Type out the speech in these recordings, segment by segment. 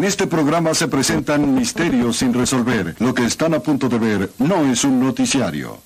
En este programa se presentan misterios sin resolver. Lo que están a punto de ver no es un noticiario.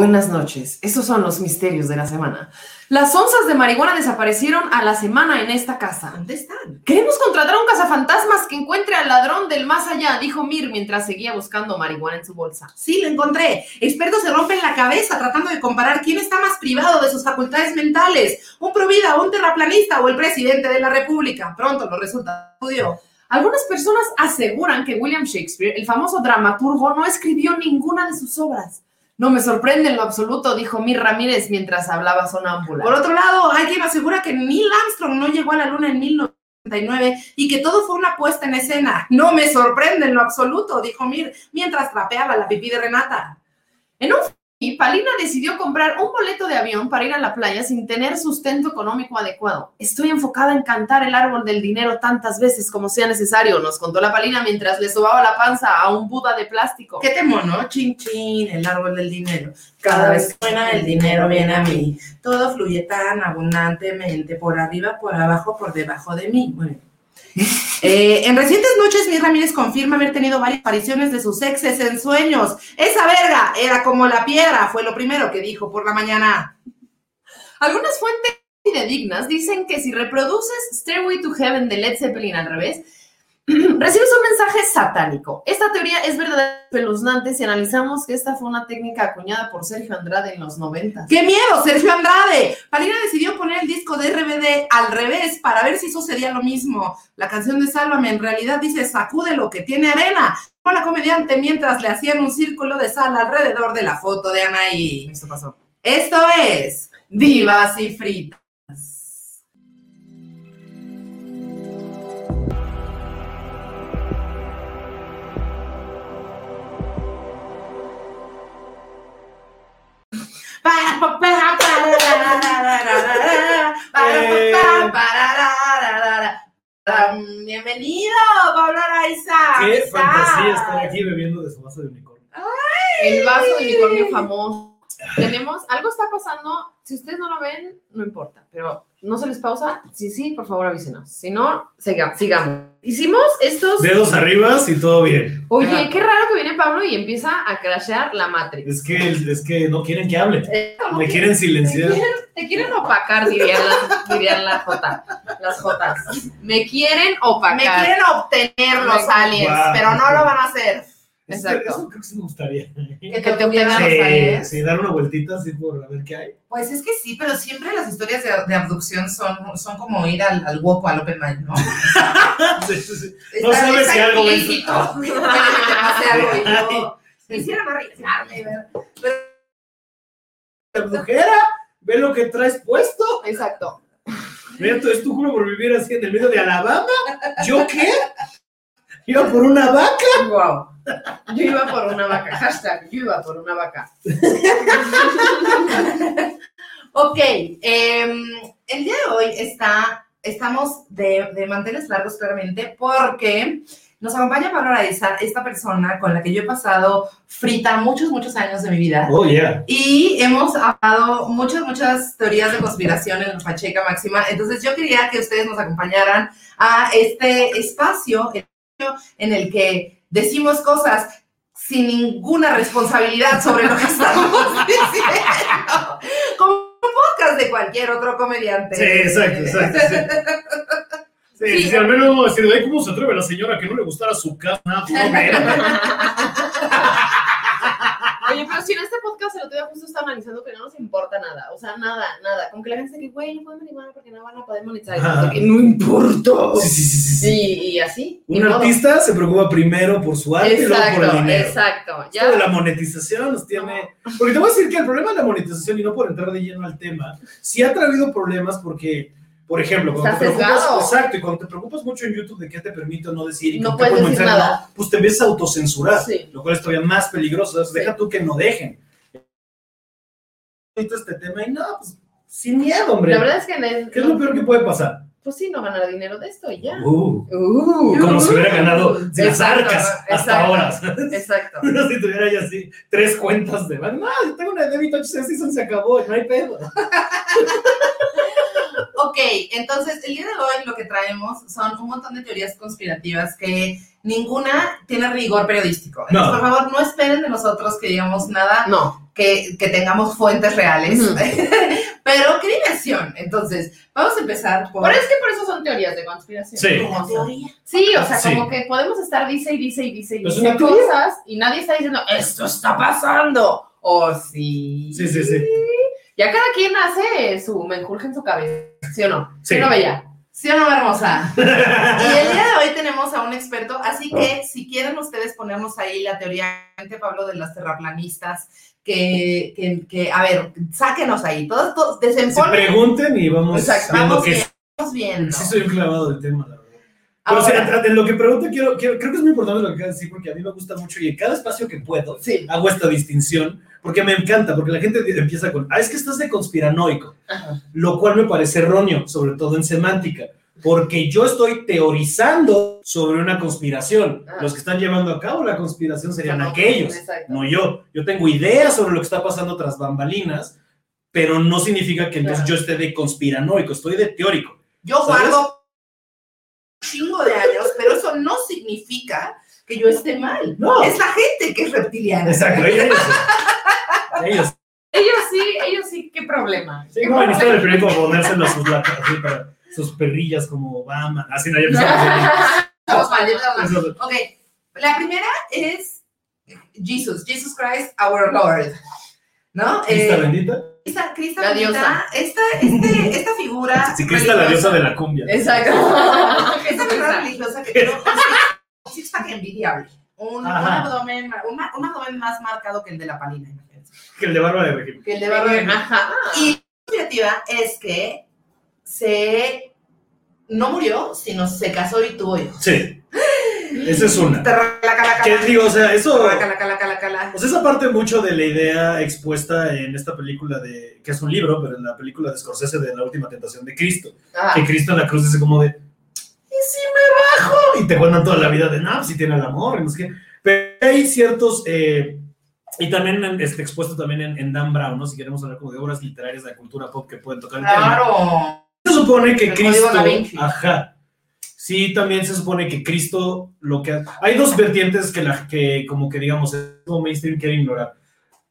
Buenas noches. Esos son los misterios de la semana. Las onzas de marihuana desaparecieron a la semana en esta casa. ¿Dónde están? Queremos contratar a un cazafantasmas que encuentre al ladrón del más allá, dijo Mir mientras seguía buscando marihuana en su bolsa. Sí, lo encontré. Expertos se rompen la cabeza tratando de comparar quién está más privado de sus facultades mentales, un provida, un terraplanista o el presidente de la República. Pronto lo resulta estudio. Algunas personas aseguran que William Shakespeare, el famoso dramaturgo, no escribió ninguna de sus obras. No me sorprende en lo absoluto, dijo Mir Ramírez mientras hablaba sonámbula. Por otro lado, hay quien asegura que Neil Armstrong no llegó a la Luna en 1999 y que todo fue una puesta en escena. No me sorprende en lo absoluto, dijo Mir mientras trapeaba la pipí de Renata. En un y Palina decidió comprar un boleto de avión para ir a la playa sin tener sustento económico adecuado. Estoy enfocada en cantar el árbol del dinero tantas veces como sea necesario, nos contó la Palina mientras le sobaba la panza a un Buda de plástico. ¿Qué te mono? Chin chin, el árbol del dinero. Cada vez que suena el dinero viene a mí. Todo fluye tan abundantemente, por arriba, por abajo, por debajo de mí. Bueno. Eh, en recientes noches, Mir Ramírez confirma haber tenido varias apariciones de sus exes en sueños. Esa verga era como la piedra, fue lo primero que dijo por la mañana. Algunas fuentes fidedignas dicen que si reproduces Stairway to Heaven de Led Zeppelin al revés, recibes un mensaje satánico. Esta teoría es verdaderamente espeluznante si analizamos que esta fue una técnica acuñada por Sergio Andrade en los 90. ¡Qué miedo, Sergio Andrade! Palina decidió poner el disco de RBD al revés para ver si sucedía lo mismo. La canción de Sálvame en realidad dice sacude lo que tiene arena. Con la comediante mientras le hacían un círculo de sal alrededor de la foto de Anaí. Esto pasó. Esto es Divas y Fritas. Bienvenido, Pablo Araiza. Qué ¿Qué fantasía estar aquí bebiendo de su vaso de unicornio. El vaso de unicornio famoso. Tenemos, algo está pasando, si ustedes no lo ven, no importa, pero no se les pausa. Sí, sí, por favor avísenos. Si no, siga- sigamos. Hicimos estos. Dedos arriba y todo bien. Oye, qué raro que viene Pablo y empieza a crashear la Matrix. Es que, es que no quieren que hable. Eh, Me quieren Te silenciar. quieren, te quieren opacar, dirían las, dirían las J, las Jotas. Me quieren opacar. Me quieren obtener los aliens, Wow. pero no lo van a hacer. Eso, Exacto. eso creo que sí me gustaría. Que te Sí, aliens. sí, dar una vueltita así por a ver qué hay. Pues es que sí, pero siempre las historias de, de abducción son, son como ir al, al Wopo, al Open Mind, ¿no? Sí, sí, sí. No Está- sabes si algo. Puede que te pase algo y yo quisiera no arriesgarme, brujera, ve lo que traes puesto. Exacto. Mira, tú- es tu juro por vivir así en el medio de Alabama. ¿Yo qué? ¿Iba por una vaca? Wow. Yo iba por una vaca. Hashtag, yo iba por una vaca. Ok, em, el día de hoy está, estamos de, de manteles largos claramente porque nos acompaña Pablo Araiza, esta persona con la que yo he pasado frita muchos, muchos años de mi vida. Oh, yeah. Y hemos hablado muchas, muchas teorías de conspiración en la Pacheca Máxima. Entonces yo quería que ustedes nos acompañaran a este espacio en el que decimos cosas sin ninguna responsabilidad sobre lo que estamos diciendo. Como un podcast de cualquier otro comediante. Sí, exacto, exacto. Sí, sí, Sí. sí, al menos si de cómo se atreve la señora que no le gustara su casa. Oye, pero si en este podcast el otro día justo estaba analizando que no nos importa nada. O sea, nada, nada. Como que la gente dice que, güey, no pueden marihuana porque no van a poder monetizar. Yo, que no importa. Sí, sí, sí, sí, sí. Y, y así. Un artista se preocupa primero por su arte y luego por el dinero. exacto. Esto de Ya. la monetización nos tiene. Porque te voy a decir que el problema de la monetización, y no por entrar de lleno al tema, sí ha traído problemas porque, por ejemplo, cuando te preocupas, exacto, y cuando te preocupas mucho en YouTube de qué te permite o no decir y No puedes decir nada. no, pues te a autocensurar, Sí. lo cual es todavía más peligroso. Sí. Deja tú que no dejen. Este tema y no, pues sin miedo, hombre. La verdad es que en el- ¿Qué es lo peor que puede pasar? pues sí, no ganar dinero de esto y ya. Uh, Uh, como si hubiera ganado de las Exacto, arcas hasta exacto. ahora. ¿sabes? Exacto. si tuviera ya así tres cuentas de no, yo tengo una de débito se acabó, no hay pedo. Ok, entonces el día de hoy lo que traemos son un montón de teorías conspirativas que ninguna tiene rigor periodístico. Entonces, No. por favor, no esperen de nosotros que digamos nada No. que, que tengamos fuentes reales. Pero qué diversión. Entonces, vamos a empezar por. Pero es que por eso son teorías de conspiración. Sí. Como teoría. Sí, o sea, Sí. como que podemos estar dice y dice y dice y Pues dice una teoría. cosas y nadie está diciendo, esto está pasando. O sí. Sí, sí, sí. Ya cada quien hace su menjurje en su cabeza, ¿sí o no? Sí. ¿Sí o no, Bella? ¿Sí o no, hermosa? Y el día de hoy tenemos a un experto, así que si quieren ustedes ponernos ahí la teoría Pablo de las terraplanistas, que, que, que, a ver, sáquenos ahí, todos, todos Se desemponen. pregunten y vamos Exacto, vamos que vamos viendo. sí soy un clavado del tema, la verdad. Pero o sea, de lo que pregunto, quiero, quiero- creo que es muy importante lo que acabas de decir, porque a mí me gusta mucho y en cada espacio que puedo Sí. hago esta distinción, porque me encanta, porque la gente empieza con, ah, es que estás de conspiranoico, Ajá. lo cual me parece erróneo, sobre todo en semántica, porque yo estoy teorizando sobre una conspiración. Ah. Los que están llevando a cabo la conspiración serían No, aquellos, exacto. no yo. Yo tengo ideas sobre lo que está pasando tras bambalinas, pero no significa que entonces yo esté de conspiranoico, estoy de teórico. yo ¿sabes? guardo chingo de años, pero eso no significa que yo esté mal. No. Es la gente que es reptiliana. Exacto, ellos. ellos. Sí, ellos sí, qué problema. Sí, como en historia del periódico ponérselo a sus latas, así para sus perrillas como Obama. Así no, ya empezamos. Vamos Ok, la primera es Jesus, Jesus Christ, our Lord. ¿No? Crista Eh, bendita. Crista, Crista La bendita, diosa. Esta, este- esta figura. Sí, Crista la diosa de la cumbia. Exacto. Esta figura religiosa que tiene un six-pack envidiable. Un, un abdomen, una- un abdomen más marcado que el de la palina. Que el de barba de régimen. Que el de barba de Ajá. Y la creativa es que se no murió, sino se casó y tuvo hijos. Sí. Esa es una. Que digo, o sea, eso. Pues esa parte mucho de la idea expuesta en esta película de. que es un libro, pero en la película de Scorsese de La última tentación de Cristo. Ah, Que Cristo en la cruz dice como de. ¿Y si me bajo? Y te cuentan toda la vida de no, si tiene el amor, y no sé qué. Pero hay ciertos. eh, y también en- este, expuesto también en, en Dan Brown, ¿no? Si queremos hablar como de obras literarias de la cultura pop que pueden tocar el tema. Claro. Se supone que El Cristo. Ajá. Sí, también se supone que Cristo lo que. Hay dos vertientes que, la, que como que digamos, el mainstream quiere ignorar.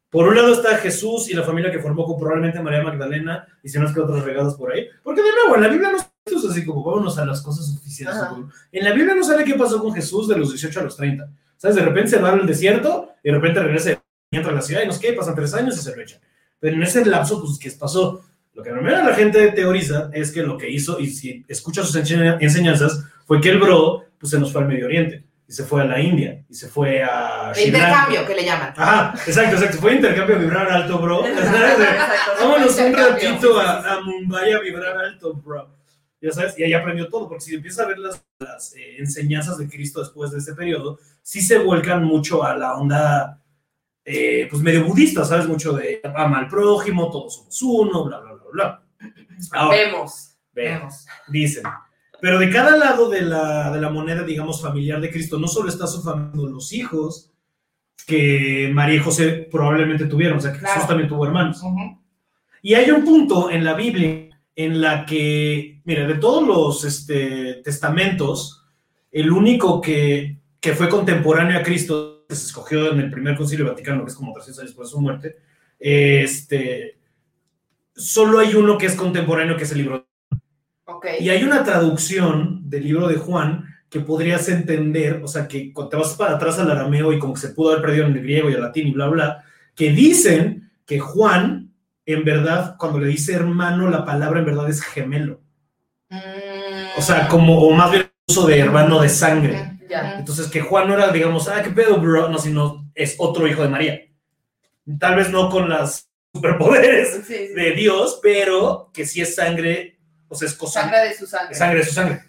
Por un lado está Jesús y la familia que formó con probablemente María Magdalena y si no es que otros regados por ahí. Porque de nuevo, en la Biblia no es así como vámonos a las cosas oficiales. Ajá. En la Biblia no sale qué pasó con Jesús de los 18 a los 30. ¿Sabes? De repente se va al desierto y de repente regresa entra a la ciudad y no sé qué, pasan tres años y se lo echan. Pero en ese lapso, pues, ¿qué pasó? Lo que primero la gente teoriza es que lo que hizo, y si escucha sus enseña- enseñanzas, fue que el bro pues, se nos fue al Medio Oriente, y se fue a la India, y se fue a Lanka. Intercambio, que le llaman. Ajá, exacto, exacto. Fue intercambio a vibrar alto, bro. Vámonos un ratito a, a Mumbai a vibrar alto, bro. Ya sabes, y ahí aprendió todo, porque si empieza a ver las, las, eh, enseñanzas de Cristo después de ese periodo, sí se vuelcan mucho a la onda, eh, pues medio budista, ¿sabes? Mucho de ama al prójimo, todos somos uno, bla, bla, bla, bla. Ahora, Vemos. vemos, dicen. Pero de cada lado de la, de la moneda, digamos, familiar de Cristo, no solo está su familia, los hijos que María y José probablemente tuvieron, o sea, que Claro. Jesús también tuvo hermanos. Ujú. Y hay un punto en la Biblia en la que, mira, de todos los este, testamentos, el único que, que fue contemporáneo a Cristo, que se escogió en el primer concilio vaticano, que es como 300 años después de su muerte, este, solo hay uno que es contemporáneo, que es el libro. Ok. Y hay una traducción del libro de Juan que podrías entender, o sea, que cuando te vas para atrás al arameo y como que se pudo haber perdido en el griego y el latín y bla, bla, que dicen que Juan, en verdad, cuando le dice hermano, la palabra en verdad es gemelo. Mm. O sea, como, o más bien el uso de hermano de sangre. Ya. Entonces, que Juan no era, digamos, ah, qué pedo, bro, no, sino es otro hijo de María. Tal vez no con las superpoderes Sí, sí. de Dios, pero que sí es sangre, o sea, es cosa, Sangre de su sangre. sangre de su sangre.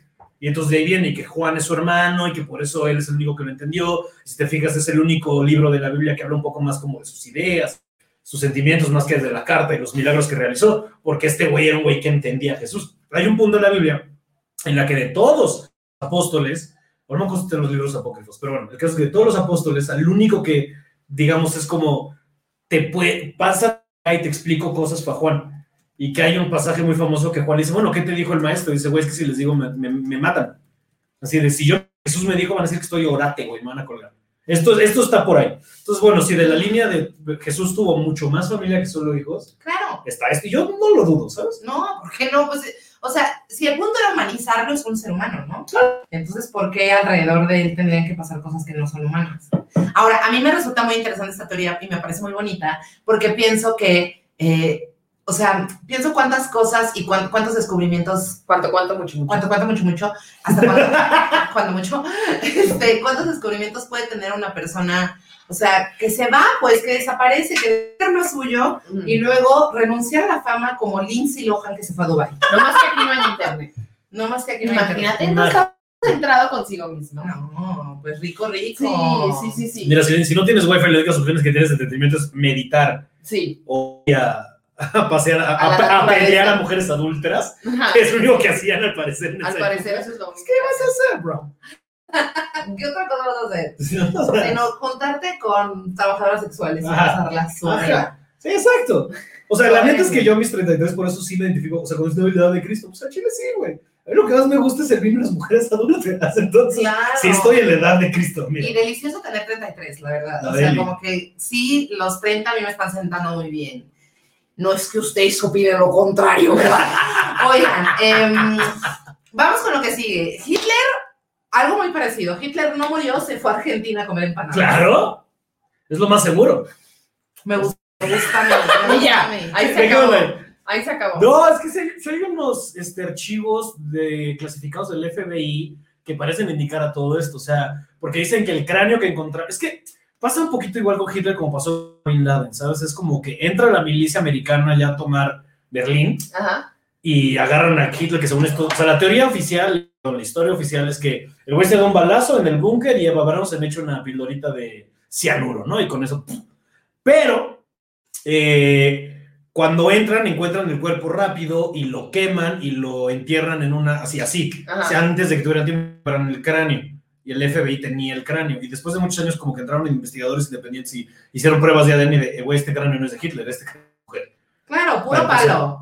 Y entonces de ahí viene y que Juan es su hermano y que por eso él es el único que lo entendió. Si te fijas, es el único libro de la Biblia que habla un poco más como de sus ideas, sus sentimientos, más que de la carta y los milagros que realizó, porque este güey era un güey que entendía a Jesús. Hay un punto en la Biblia en la que de todos los apóstoles, o no me acuerdo los libros apócrifos, pero bueno, el caso es que de todos los apóstoles, al único que, digamos, es como, te puede, pasa y te explico cosas para Juan. Y que hay un pasaje muy famoso que Juan dice, bueno, ¿qué te dijo el maestro? dice, güey, es que si les digo, me, me- me matan. Así de, si yo, Jesús me dijo, van a decir que estoy orate, güey, me van a colgar. Esto, esto está por ahí. Entonces, bueno, si de la línea de Jesús tuvo mucho más familia que solo hijos, Claro. está esto. Y yo no lo dudo, ¿sabes? No, ¿por qué no? Pues, o sea, si el punto era humanizarlo, es un ser humano, ¿no? Entonces, ¿por qué alrededor de él tendrían que pasar cosas que no son humanas? Ahora, a mí me resulta muy interesante esta teoría y me parece muy bonita porque pienso que, eh, o sea, pienso cuántas cosas y cuán- cuántos descubrimientos ¿Cuánto, cuánto, mucho, mucho? ¿Cuánto, cuánto, mucho, mucho? ¿Hasta cuándo? ¿Cuándo mucho? Este, ¿Cuántos descubrimientos puede tener una persona? O sea, que se va, pues, que desaparece, que es lo suyo, y luego renunciar a la fama como Lindsay Lohan que se fue a Dubai. No más que aquí no hay internet. No más que aquí no hay Imagínate, internet. no está centrado consigo mismo. No, pues rico, rico. Sí, sí, sí, sí. Mira, si, si no tienes wifi, la única opción que tienes de entretenimiento es meditar Sí. o ir a, a pasear, a, A a- a pelear a mujeres adultas. Ajá. Es lo único que hacían al parecer. en Al esa parecer eso es lo único. ¿Qué vas a hacer, bro? ¿Qué otra cosa vas a hacer? Sino juntarte con trabajadoras sexuales y Ajá. pasarla sola. Ajá. sí, exacto. O sea, la neta es que yo a mis 33 por eso sí me identifico, o sea, con esta habilidad de Cristo. Pues a Chile sí, güey. A mí lo que más me gusta es vino de las mujeres adultas. Entonces, Claro. sí estoy en la edad de Cristo, mira. Y delicioso tener 33, la verdad. La o sea, deli. como que sí, los 30 a mí me están sentando muy bien. No es que ustedes opinen lo contrario, ¿verdad? Oigan, em, vamos con lo que sigue. Hitler, algo muy parecido. Hitler no murió, se fue a Argentina a comer empanadas. Claro. Es lo más seguro. Me gusta, me gusta, me gusta, ahí se ¿De qué acabó. Ahí se acabó. No, es que se, se hay unos este, archivos de, clasificados del FBI que parecen indicar a todo esto. O sea, porque dicen que el cráneo que encontraron. Es que pasa un poquito igual con Hitler como pasó con Bin Laden, ¿sabes? Es como que entra la milicia americana ya a tomar Berlín Ajá. y agarran a Hitler, que según esto. O sea, la teoría oficial, o la historia oficial es que el güey se da un balazo en el búnker y Eva Braun se me echa una pildorita de cianuro, ¿no? Y con eso. ¡pum! Pero. eh, cuando entran, encuentran el cuerpo rápido y lo queman y lo entierran en una, así, así, Ajá. o sea, antes de que tuvieran tiempo para el cráneo. Y el FBI tenía el cráneo. Y después de muchos años, como que entraron investigadores independientes y hicieron pruebas de ADN de, eh, güey, este cráneo no es de Hitler, este cráneo es de mujer. Claro, puro palo.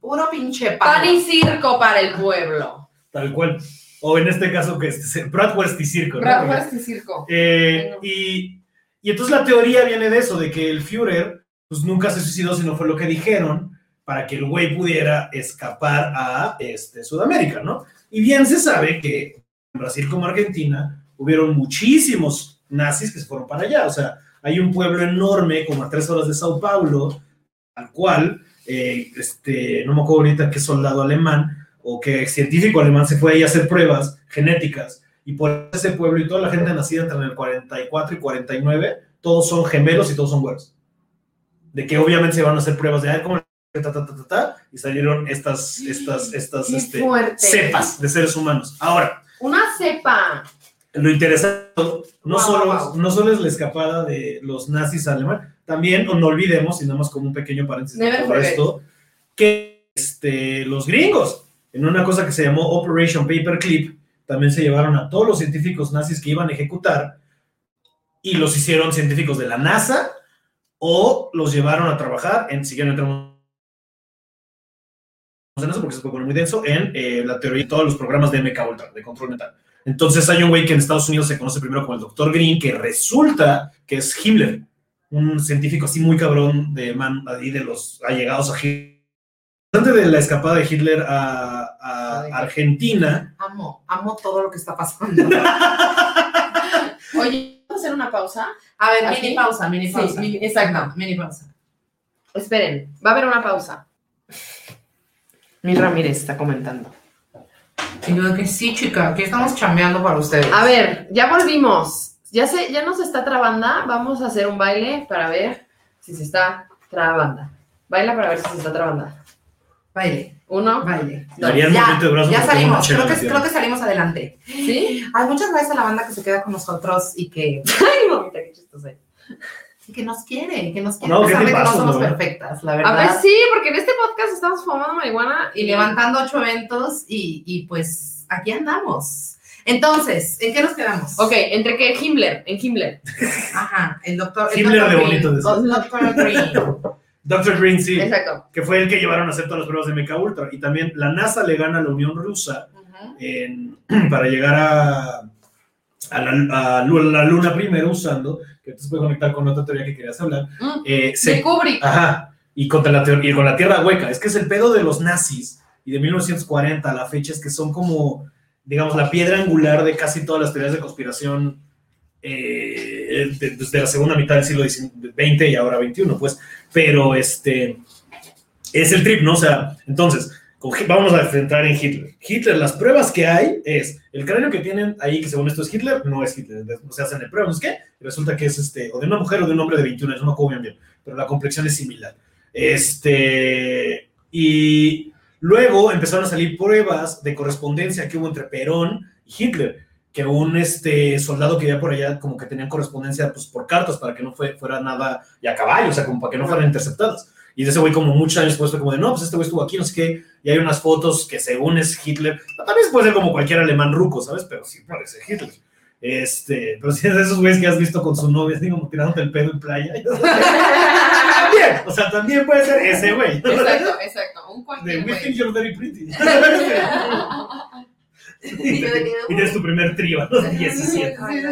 Puro pinche Pan palo. y circo para el pueblo. tal cual. O en este caso, que es Bratwurst y Circo. ¿no? Bratwurst y circo. Eh, Bueno. y, y entonces la teoría viene de eso, de que el Führer pues nunca se suicidó, sino fue lo que dijeron para que el güey pudiera escapar a este, Sudamérica, ¿no? Y bien se sabe que Brasil como Argentina hubieron muchísimos nazis que se fueron para allá, o sea, hay un pueblo enorme como a tres horas de Sao Paulo, al cual, eh, este, no me acuerdo ahorita qué soldado alemán o qué científico alemán se fue ahí a hacer pruebas genéticas y por ese pueblo y toda la gente nacida entre el 44 y 49, todos son gemelos y todos son güeros. De que obviamente se van a hacer pruebas de, ¿cómo? Ta, ta, ta, ta, ta, y salieron estas, estas, estas este, cepas de seres humanos. Ahora, Una cepa. lo interesante no, solo, no solo es la escapada de los nazis a Alemania, también, no olvidemos, y nada más como un pequeño paréntesis Never forget. esto, que este, los gringos, en una cosa que se llamó Operation Paperclip, también se llevaron a todos los científicos nazis que iban a ejecutar y los hicieron científicos de la NASA o los llevaron a trabajar en, si entramos en eso porque se puede poner muy denso, en eh, la teoría de todos los programas de MK Ultra, de control mental. Entonces hay un güey que en Estados Unidos se conoce primero como el Dr. Green, que resulta que es Himmler, un científico así muy cabrón de man, ahí de los allegados a Hitler. Antes de la escapada de Hitler a, a Argentina, Amo, amo todo lo que está pasando. Oye, ¿vamos a hacer una pausa? A ver, ¿Aquí? mini pausa, mini Sí, pausa. mini- exacto. Mini pausa. Esperen, va a haber una pausa. Mi Ramírez está comentando. Y yo de que sí, chica, aquí estamos chambeando para ustedes. A ver, ya volvimos. Ya se, ya nos está trabando. Vamos a hacer un baile para ver si se está trabando. Baila para ver si se está trabando. Baile, Uno, baile. un Ya, movimiento de brazos ya salimos, creo que, creo que salimos adelante. ¿sí? Hay muchas gracias a la banda que se queda con nosotros y que, Ay, mamita, qué chistoso. Que nos quiere, que nos quiere, No, a pesar qué de que no somos ¿no? perfectas, la A verdad. ver, sí, porque en este podcast estamos fumando marihuana Y levantando ocho eventos y, y pues aquí andamos. Entonces, ¿en qué nos quedamos? Ok, entre que Himmler, en Himmler. Ajá, el doctor. el Himmler doctor de Green. bonito. El doctor Green. Dr. Green, sí, Exacto. que fue el que llevaron a hacer todas las pruebas de Mecha Ultra. Y también la NASA le gana a la Unión Rusa en- para llegar a, a, la, a la Luna primero usando, que esto se puede conectar con otra teoría que querías hablar, Mm, eh, De se, Kubrick. ajá, y, contra la teo- y con la Tierra hueca. Es que es el pedo de los nazis y de 1940 a la fecha es que son como, digamos, la piedra angular de casi todas las teorías de conspiración eh, de- desde la segunda mitad del siglo XX y ahora XXI, pues. Pero este es el trip, ¿no? O sea, entonces, vamos a entrar en Hitler. Hitler, las pruebas que hay es el cráneo que tienen ahí, que según esto es Hitler, no es Hitler, no se hacen de pruebas, ¿no qué? Resulta que es este, o de una mujer o de un hombre de 21 años, no acuerdo bien, bien, pero la complexión es similar. Este, y luego empezaron a salir pruebas de correspondencia que hubo entre Perón y Hitler, que un este, soldado que había por allá como que tenían correspondencia pues, por cartas para que no fue, fuera nada, y a caballo, o sea, como para que no fueran interceptadas. Y de ese güey como muchos años después fue como de, no, pues este güey estuvo aquí, no sé qué, y hay unas fotos que según es Hitler, también puede ser como cualquier alemán ruco, ¿sabes? Pero sí parece Hitler. Este, pero sí es de esos güeyes que has visto con su novia, así como tirándote el pedo en playa. también, o sea, también puede ser ese güey. Exacto, exacto. Un De cualquier We güey. think you're very pretty. y tienes tu primer trío a los 17. Ay,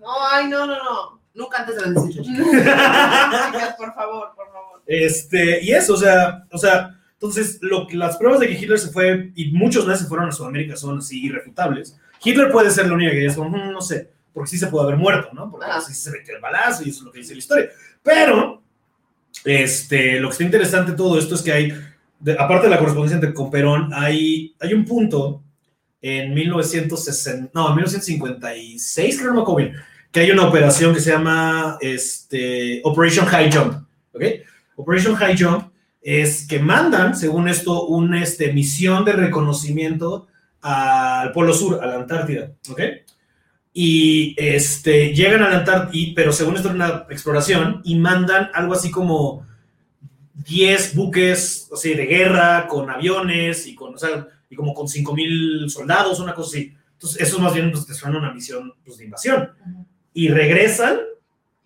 no, ay, no, no, no. Nunca antes de los 18. Chicas, por favor, por favor. Este, y eso, o sea, o sea, entonces lo, que- las pruebas de que Hitler se fue, y muchos nazis fueron a Sudamérica, son así irrefutables. Hitler puede ser la única que es como, "Mm, no sé, porque sí se pudo haber muerto, ¿no? Porque Ajá. sí se metió el balazo y eso es lo que dice la historia. Pero, este, lo que está interesante de todo esto es que hay, de- aparte de la correspondencia entre con Perón, hay, hay un punto en 1960, no, en 1956, creo que no me acuerdo bien, que hay una operación que se llama este, Operation High Jump, ¿ok? Operation High Jump es que mandan, según esto, una este, misión de reconocimiento al Polo Sur, a la Antártida, ¿ok? Y este, llegan a la Antártida, pero según esto es una exploración, y mandan algo así como 10 buques así, de guerra con aviones y, con, o sea, y como con 5.000 soldados, una cosa así. Entonces, eso más bien pues, te suena una misión pues, de invasión. Y regresan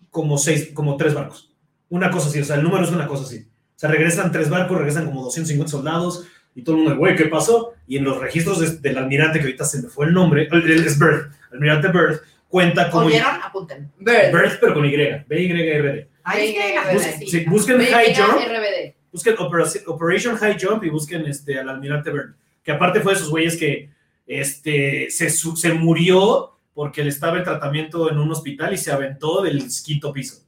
como, seis, como tres barcos. Una cosa así, o sea, el número es una cosa así. O sea, regresan tres barcos, regresan como 250 soldados y todo el mundo, güey, ¿qué pasó? Y en los registros de- del almirante, que ahorita se me fue el nombre, el- el- es Bird, almirante Bird, cuenta como... ¿Oyeron? Apunten. Bird. Bird, pero con Y, B-Y-R-D. Ahí es que la Bus- gente Sí, busquen High Jump, RBD. busquen Operation High Jump y busquen este, al almirante Bird, que aparte fue de esos güeyes que este, se, se murió porque él estaba en tratamiento en un hospital y se aventó del quinto piso.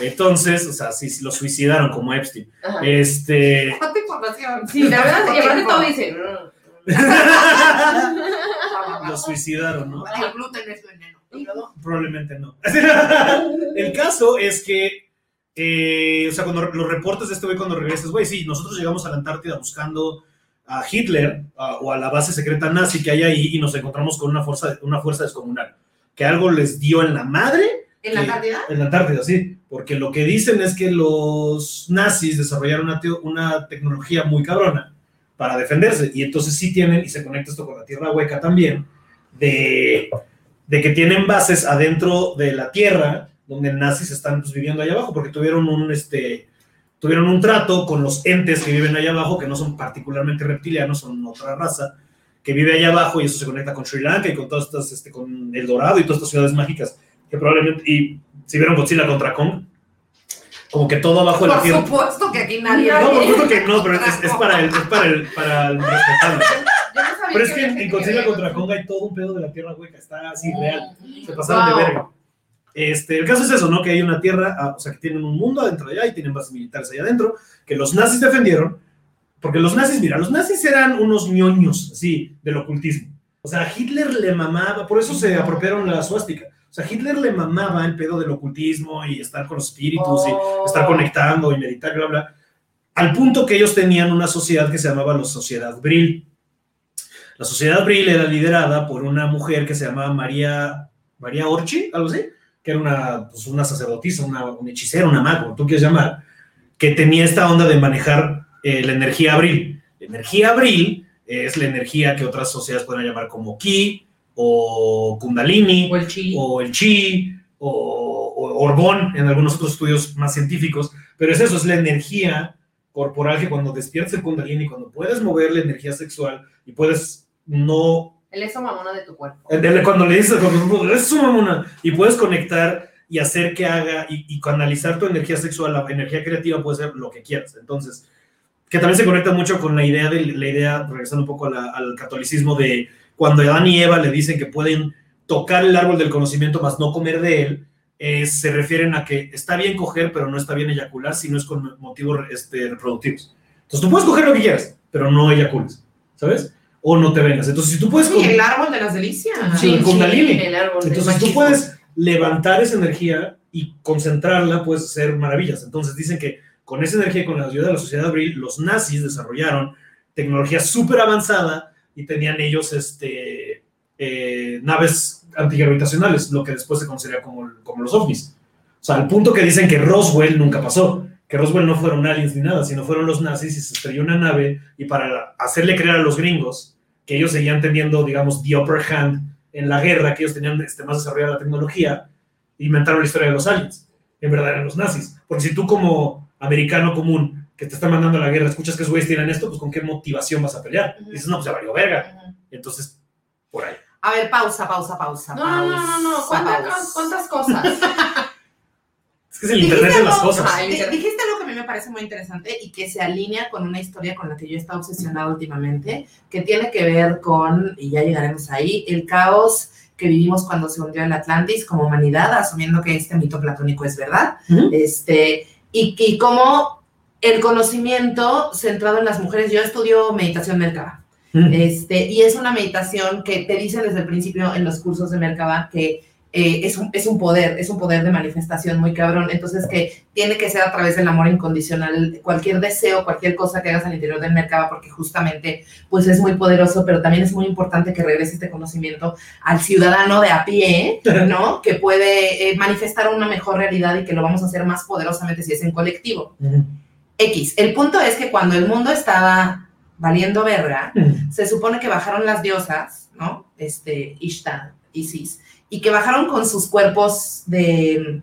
Entonces, o sea, sí, sí, lo suicidaron como Epstein. Ajá. Este. ¿Cuánta información? Sí, la verdad, y aparte todo dice. lo suicidaron, ¿no? El gluten es veneno. Probablemente no. El caso es que, eh, o sea, cuando los reportes de este güey cuando regresas, güey, sí, nosotros llegamos a la Antártida buscando a Hitler a- o a la base secreta nazi que hay ahí y nos encontramos con una fuerza, una fuerza descomunal, que algo les dio en la madre ¿En la cantidad? en la Antártida, sí, porque lo que dicen es que los nazis desarrollaron una, tecnología muy cabrona para defenderse, y entonces sí tienen, y se conecta esto con la Tierra Hueca también, de, de que tienen bases adentro de la Tierra, donde nazis están pues, viviendo allá abajo, porque tuvieron un, este, tuvieron un trato con los entes que viven allá abajo, que no son particularmente reptilianos, son otra raza, que vive allá abajo, y eso se conecta con Sri Lanka y con todas estas, este, con El Dorado y todas estas ciudades mágicas que probablemente, y si vieron Godzilla contra Kong, como que todo abajo de la Por tierra. supuesto que aquí nadie. No, por supuesto que no, pero es, es para el, es para el, para el respetable. Yo no sabía Pero es que había en, Godzilla contra. Kong hay todo un pedo de la tierra hueca, está así Mm. real. Se pasaron Wow. de verga. Este, el caso es eso, ¿no? Que hay una tierra, ah, o sea, que tienen un mundo adentro de allá y tienen bases militares allá adentro, que los nazis defendieron, porque los nazis, mira, los nazis eran unos ñoños, así, del ocultismo. O sea, a Hitler le mamaba, por eso se apropiaron la suástica. O sea, Hitler le mamaba el pedo del ocultismo y estar con los espíritus y Oh. estar conectando y meditar, bla, bla, al punto que ellos tenían una sociedad que se llamaba la Sociedad Brill. La Sociedad Brill era liderada por una mujer que se llamaba María, María Orchi, algo así, que era una, pues, una sacerdotisa, una, una hechicera, una maga, como tú quieras llamar, que tenía esta onda de manejar eh, la energía Abril. La energía Abril es la energía que otras sociedades pueden llamar como ki o kundalini O el chi. o el chi o, o orgón en algunos otros estudios más científicos, pero es eso, es la energía corporal que cuando despiertas el kundalini, cuando puedes mover la energía sexual y puedes no El eso mamona de tu cuerpo. el- el- Cuando le dices, cuando es su mamona, y puedes conectar y hacer que haga y, y canalizar tu energía sexual, la energía creativa puede ser lo que quieras. Entonces, que también se conecta mucho con la idea, de, la idea regresando un poco a la- al catolicismo, de cuando Adán y Eva le dicen que pueden tocar el árbol del conocimiento, más no comer de él, eh, se refieren a que está bien coger, pero no está bien eyacular si no es con motivos este, reproductivos. Entonces, tú puedes coger lo que quieras, pero no eyacules, ¿sabes? O no te vengas. Entonces, si tú puedes... Sí, el árbol de las delicias. Sí, el kundalini. el árbol entonces tú puedes levantar esa energía y concentrarla, puedes hacer maravillas. Entonces dicen que con esa energía, con la ayuda de la sociedad abril, los nazis desarrollaron tecnología súper avanzada y tenían ellos este, eh, naves antigravitacionales, lo que después se considera como, como los ovnis. O sea, al punto que dicen que Roswell nunca pasó, que Roswell no fueron aliens ni nada, sino fueron los nazis y se estrelló una nave y para hacerle creer a los gringos que ellos seguían teniendo, digamos, the upper hand en la guerra, que ellos tenían este, más desarrollada la tecnología, inventaron la historia de los aliens. En verdad eran los nazis. Porque si tú como americano común que te está mandando a la guerra, escuchas que esos güeyes tienen esto, pues con qué motivación vas a pelear. Dices, no, pues ya valió verga. Ujú. Entonces, por ahí. A ver, pausa, pausa, pausa. No, no, no, no, no. pausa, ¿Cuántas, pausa. cuántas cosas? Es que es el internet de las cosas. Dijiste algo que a mí me parece muy interesante y que se alinea con una historia con la que yo he estado obsesionada últimamente, que tiene que ver con, y ya llegaremos ahí, el caos que vivimos cuando se hundió el Atlantis como humanidad, asumiendo que este mito platónico es verdad, este, y, y cómo el conocimiento centrado en las mujeres, yo estudio meditación Merkaba, Mm. este, y es una meditación que te dicen desde el principio en los cursos de Merkaba que eh, es, un, es un poder, es un poder de manifestación muy cabrón. Entonces, que tiene que ser a través del amor incondicional, cualquier deseo, cualquier cosa que hagas al interior del Merkaba, porque justamente, pues es muy poderoso, pero también es muy importante que regrese este conocimiento al ciudadano de a pie, ¿no? Que puede eh, manifestar una mejor realidad y que lo vamos a hacer más poderosamente si es en colectivo. X. El punto es que cuando el mundo estaba valiendo verga, Mm. se supone que bajaron las diosas, ¿no? Este, Ishtar, Isis, y que bajaron con sus cuerpos de,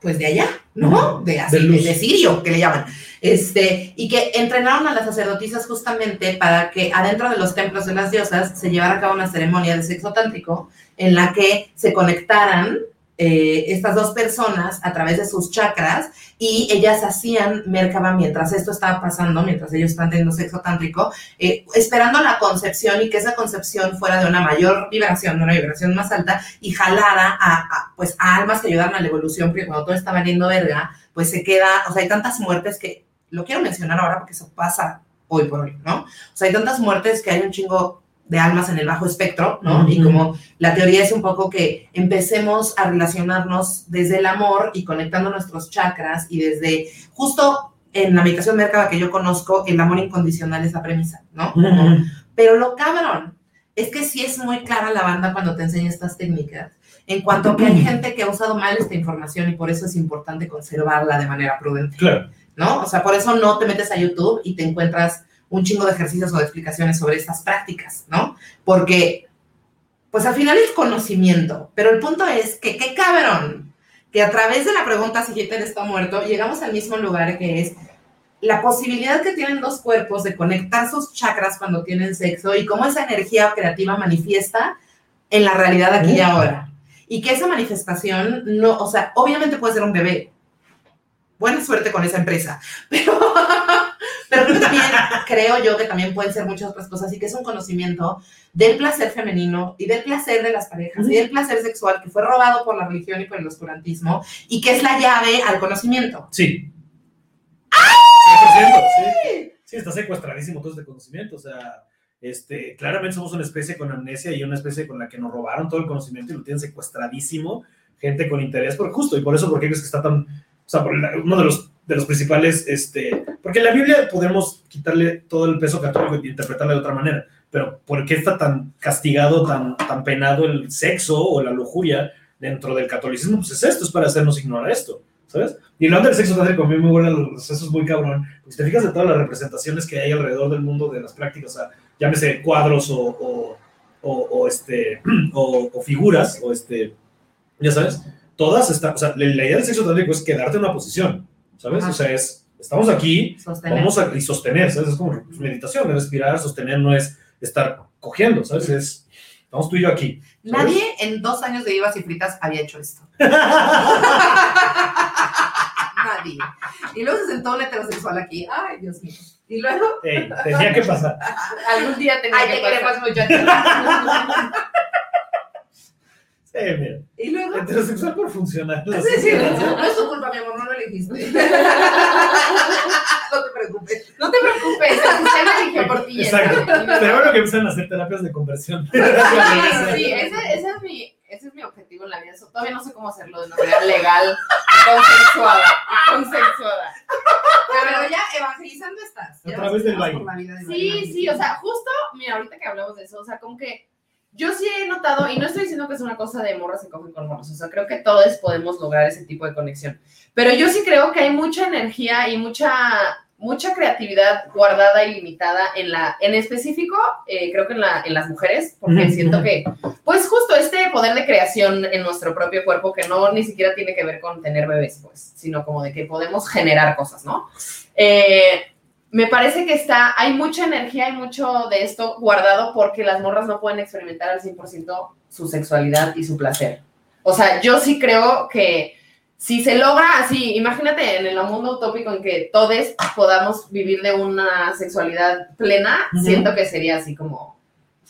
pues de allá, ¿no? De, así, De de, Sirio, que le llaman. Este, y que entrenaron a las sacerdotisas justamente para que adentro de los templos de las diosas se llevara a cabo una ceremonia de sexo tántrico en la que se conectaran eh, estas dos personas a través de sus chakras y ellas hacían Merkaba mientras esto estaba pasando, mientras ellos están teniendo sexo tántrico, eh, esperando la concepción y que esa concepción fuera de una mayor vibración, de una vibración más alta y jalara a, pues, a almas que ayudaran a la evolución, porque cuando todo está valiendo verga, pues se queda, o sea, hay tantas muertes que, lo quiero mencionar ahora porque eso pasa hoy por hoy, ¿no? O sea, hay tantas muertes que hay un chingo de almas en el bajo espectro, ¿no? Y Ujú. como la teoría es un poco que empecemos a relacionarnos desde el amor y conectando nuestros chakras y desde justo en la meditación Merkaba que yo conozco, el amor incondicional es la premisa, ¿no? Como- Ujú. pero lo cabrón es que sí es muy clara la banda cuando te enseña estas técnicas, en cuanto a que hay gente que ha usado mal esta información y por eso es importante conservarla de manera prudente, Claro. ¿no? O sea, por eso no te metes a YouTube y te encuentras un chingo de ejercicios o de explicaciones sobre estas prácticas, ¿no? Porque, pues al final es conocimiento, pero el punto es que qué cabrón que a través de la pregunta si Hitler está muerto, llegamos al mismo lugar que es la posibilidad que tienen dos cuerpos de conectar sus chakras cuando tienen sexo y cómo esa energía creativa manifiesta en la realidad aquí y ahora. Y que esa manifestación no, o sea, obviamente puede ser un bebé. Buena suerte con esa empresa. Pero, pero creo que también, creo yo que también pueden ser muchas otras cosas y que es un conocimiento del placer femenino y del placer de las parejas y del placer sexual que fue robado por la religión y por el oscurantismo y que es la llave al conocimiento. Sí. 100%, sí. Sí, está secuestradísimo todo este conocimiento. O sea, este, claramente somos una especie con amnesia y una especie con la que nos robaron todo el conocimiento y lo tienen secuestradísimo. Gente con interés, por justo, y por eso, porque crees que está tan. O sea, por la- uno de los, de los principales. Este, porque la Biblia podemos quitarle todo el peso católico y interpretarla de otra manera. Pero, ¿por qué está tan castigado, tan, tan penado el sexo o la lujuria dentro del catolicismo? Pues es esto, es para hacernos ignorar esto. ¿sabes? Y hablando del sexo a mí me huelen los sesos muy cabrón. Pues te fijas de todas las representaciones que hay alrededor del mundo de las prácticas, o sea, llámese cuadros o, o- o, este, o, o figuras, o este, ya sabes, todas están, o sea, la, idea del sexo tántrico es quedarte en una posición, ¿sabes? Ajá. O sea, es, estamos aquí, Sostener. vamos a, y sostener, ¿sabes? Es como meditación, respirar, sostener no es estar cogiendo, ¿sabes? Es, estamos tú y yo aquí. ¿sabes? Nadie en dos años de Vivas y Fritas había hecho esto. Nadie. Y luego se sentó un heterosexual aquí. Ay, Dios mío. Y luego, Ey, tenía que pasar. Algún día tenía ay, que te pasar. queremos mucho a ti. Sí, mira. Y luego, Heterosexual por funcionar. Sí, sí, no es tu culpa, mi amor, no lo elegiste. No te preocupes. No te preocupes, el sistema eligió por ti. Exacto. Pero bueno que empiezan a hacer terapias de conversión. Sí, sí, ese, ese es mi, ese es mi objetivo en la vida. Todavía no sé cómo hacerlo de una manera legal, consensuada. consensuada. Pero ya evangelizando estás. Ya A través del baile. Sí, sí, o sea, justo, mira, ahorita que hablamos de eso, o sea, como que yo sí he notado, y no estoy diciendo que es una cosa de morras se cogen con morros, o sea, creo que todos podemos lograr ese tipo de conexión, pero yo sí creo que hay mucha energía y mucha, mucha creatividad guardada y limitada en la, en específico, eh, creo que en, la, en las mujeres, porque siento que, pues justo este poder de creación en nuestro propio cuerpo, que no ni siquiera tiene que ver con tener bebés, pues, sino como de que podemos generar cosas, ¿no? Eh, me parece que está, hay mucha energía y mucho de esto guardado porque las morras no pueden experimentar al 100% su sexualidad y su placer. O sea, yo sí creo que si se logra así, imagínate en el mundo utópico en que todos podamos vivir de una sexualidad plena, siento que sería así como,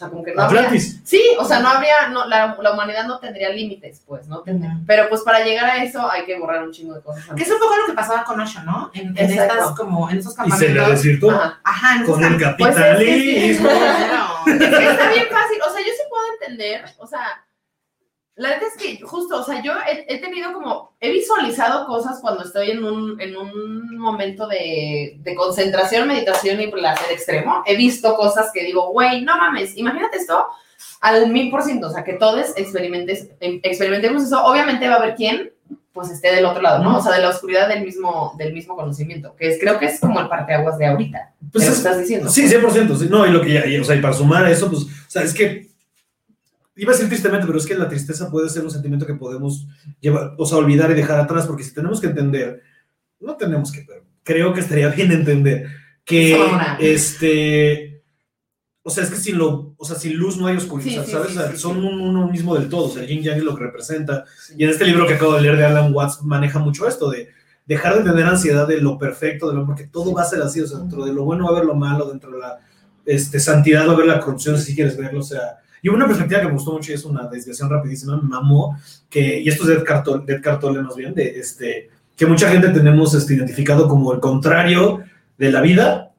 sea, como que no habría, Atlantis. Sí, o sea, no habría, no, la, la humanidad no tendría límites, pues, ¿no? Tendría-. Pero pues para llegar a eso hay que borrar un chingo de cosas. Que es un poco lo que pasaba con Osho, ¿no? En, estas, como, en esos Y se le campamentos. desvirtuó Ajá. Ajá, en con el campamentos. Pues es que sí. capitalismo. Claro. Es que está bien fácil, o sea, yo sí puedo entender, o sea, la verdad es que justo, o sea, yo he, he tenido como, he visualizado cosas cuando estoy en un, en un momento de, de concentración, meditación y placer extremo, he visto cosas que digo, güey, no mames, imagínate esto al mil por ciento, o sea, que todos experimentes, em, experimentemos eso, obviamente va a haber quien pues esté del otro lado, ¿no? O sea, de la oscuridad del mismo, del mismo conocimiento, que es, creo que es como el parteaguas de ahorita, Pues es- estás diciendo. Sí, 100%. sí. No, y lo que ya, y, o sea, y para sumar a eso, pues, o sea, es que iba a decir tristemente, pero es que la tristeza puede ser un sentimiento que podemos llevar, o sea, olvidar y dejar atrás, porque si tenemos que entender, no tenemos que, pero creo que estaría bien entender que, Sobra. este, o sea, es que sin lo, o sea, sin luz no hay oscuridad, Sí, ¿sabes? sí, sí, son un- uno mismo del todo, o sea, el yin yang es lo que representa. Y en este libro que acabo de leer de Alan Watts maneja mucho esto de dejar de tener ansiedad de lo perfecto, de lo, porque todo va a ser así, o sea, dentro de lo bueno va a haber lo malo, dentro de la este, santidad va a haber la corrupción, si quieres verlo, o sea, y una perspectiva que me gustó mucho y es una desviación rapidísima, me mamó, que, y esto es de Edgar Tolle, de Edgar Tolle más bien, de, este, que mucha gente tenemos este, identificado como el contrario de la vida,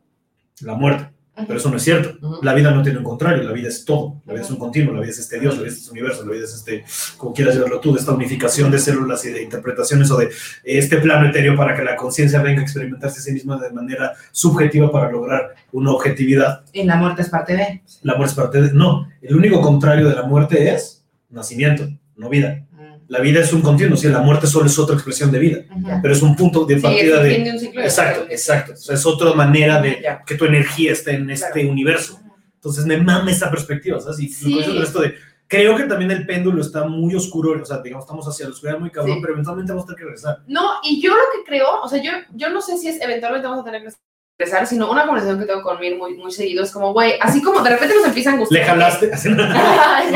la muerte. Pero eso no es cierto. La vida no tiene un contrario, la vida es todo. La vida es un continuo, la vida es este Dios, la vida es este universo, la vida es este, como quieras llamarlo tú, de esta unificación de células y de interpretaciones o de este plano etéreo para que la conciencia venga a experimentarse a sí misma de manera subjetiva para lograr una objetividad. Y la muerte es parte de. La muerte es parte de... No, el único contrario de la muerte es nacimiento, no vida. La vida es un continuo, si la muerte solo es otra expresión de vida, Ujú. pero es un punto de Sí, es partida el de... de un ciclo. y Exacto, exacto. O sea, es otra manera de Ya. que tu energía esté en este Claro. universo. Entonces me mama esa perspectiva, ¿sabes? Y Sí. lo que dices de esto de, creo que también el péndulo está muy oscuro, o sea, digamos, estamos hacia la oscuridad muy cabrón, Sí. pero eventualmente vamos a tener que regresar. No, y yo lo que creo, o sea, yo, yo no sé si es eventualmente vamos a tener que regresar, sino una conversación que tengo con Mir muy, muy seguido es como, güey, así como de repente nos empieza a angustiar. ¿Le jalaste? ¿Le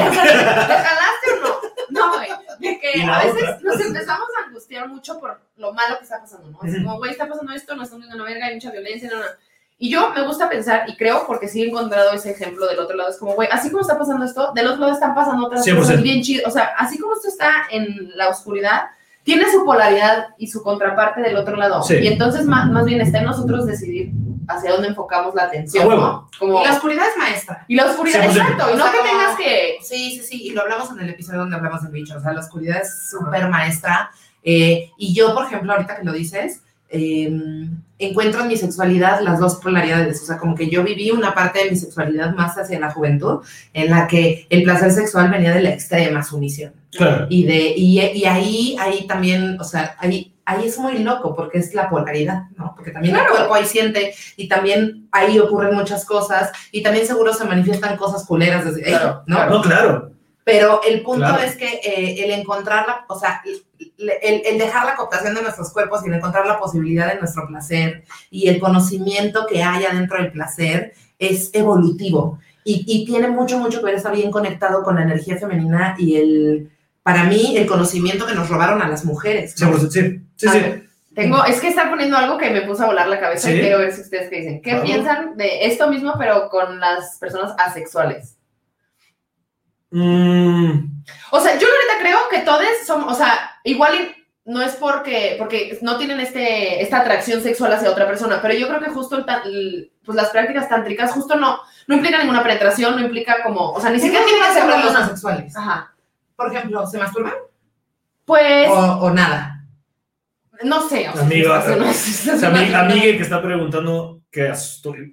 jalaste o no? No, güey. De que a veces otra. nos empezamos a angustiar mucho por lo malo que está pasando, ¿no? Ujú. como, güey, está pasando esto, no está viendo una verga, hay mucha violencia, no, no. Y yo me gusta pensar, y creo, porque sí he encontrado ese ejemplo del otro lado, es como, güey, así como está pasando esto, del otro lado están pasando otras 100%. cosas bien chidas. O sea, así como esto está en la oscuridad, tiene su polaridad y su contraparte del otro lado. Sí. Y entonces, más, más bien, está en nosotros decidir hacia dónde enfocamos la atención. Como, Y la oscuridad es maestra. y la oscuridad, 100%. exacto. Y no O sea, que como- tengas que Sí, sí, sí. Y lo hablamos en el episodio donde hablamos del bicho. O sea, la oscuridad es súper maestra. Eh, y yo, por ejemplo, ahorita que lo dices, eh, encuentro en mi sexualidad las dos polaridades. O sea, como que yo viví una parte de mi sexualidad más hacia la juventud, en la que el placer sexual venía de la extrema sumisión. Claro. Y, de, y, y ahí, ahí también, o sea, ahí, ahí es muy loco porque es la polaridad, ¿no? Porque también Claro. el cuerpo ahí siente y también ahí ocurren muchas cosas y también seguro se manifiestan cosas culeras desde Claro, ¿no? No, claro. Pero el punto Claro. es que eh, el encontrarla, o sea, el, el- el dejar la cooptación de nuestros cuerpos y el encontrar la posibilidad de nuestro placer y el conocimiento que hay adentro del placer es evolutivo y, y tiene mucho, mucho que ver, está bien conectado con la energía femenina y el, para mí, el conocimiento que nos robaron a las mujeres. ¿no? 100%, sí, sí, sí. Tengo, es que está poniendo algo que me puso a volar la cabeza ¿Sí? y quiero ver si ustedes qué dicen. ¿Qué piensan de esto mismo, pero con las personas asexuales? Mm, O sea, yo ahorita creo que todos somos, o sea, igual no es porque, porque no tienen este, esta atracción sexual hacia otra persona, pero yo creo que justo el ta- el- pues las prácticas tántricas justo no, no implica ninguna penetración, no implica como, o sea, ni ¿Qué siquiera tiene que ser los asexuales? Ajá. Por ejemplo, ¿se masturban? Pues, O, o nada. no sé, o sea, Amiga, no que está preguntando, que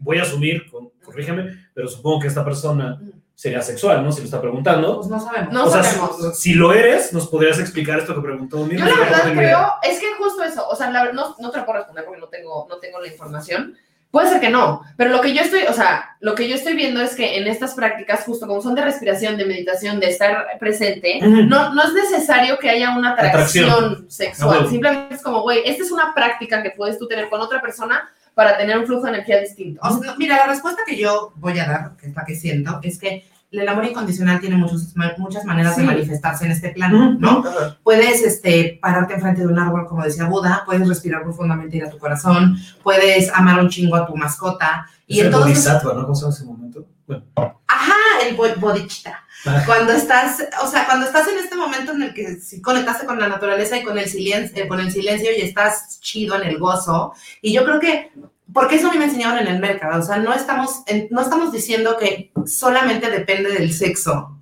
voy a asumir, corrígeme, pero supongo que esta persona sería sexual, ¿no? Si lo está preguntando. Pues no sabemos. No o sea, sabemos. si, si lo eres, ¿nos podrías explicar esto que preguntó Yo la verdad creo, es que justo eso, o sea, la- no, no te lo puedo responder porque no tengo, no tengo la información. Puede ser que no, pero lo que yo estoy, o sea, lo que yo estoy viendo es que en estas prácticas, justo como son de respiración, de meditación, de estar presente, no, no es necesario que haya una atracción, Atracción. sexual. Ah. Simplemente es como, güey, esta es una práctica que puedes tú tener con otra persona para tener un flujo de energía distinto. O sea, no, mira, la respuesta que yo voy a dar, que es la que siento, es que el amor incondicional tiene muchos, muchas maneras de Sí. manifestarse en este plano, ¿no? Puedes este, pararte enfrente de un árbol, como decía Buda, puedes respirar profundamente y ir a tu corazón, puedes amar un chingo a tu mascota. Y Es el entonces, bodhisattva, ¿no? ¿Cómo se llama ese momento? Bueno. ajá, el bo- bodhicitta. Ah. Cuando estás, o sea, cuando estás en este momento en el que sí conectaste con la naturaleza y con el silencio, con el silencio y estás chido en el gozo. Y yo creo que, porque eso a mí me enseñaron en el mercado, o sea, no estamos, en- no estamos diciendo que solamente depende del sexo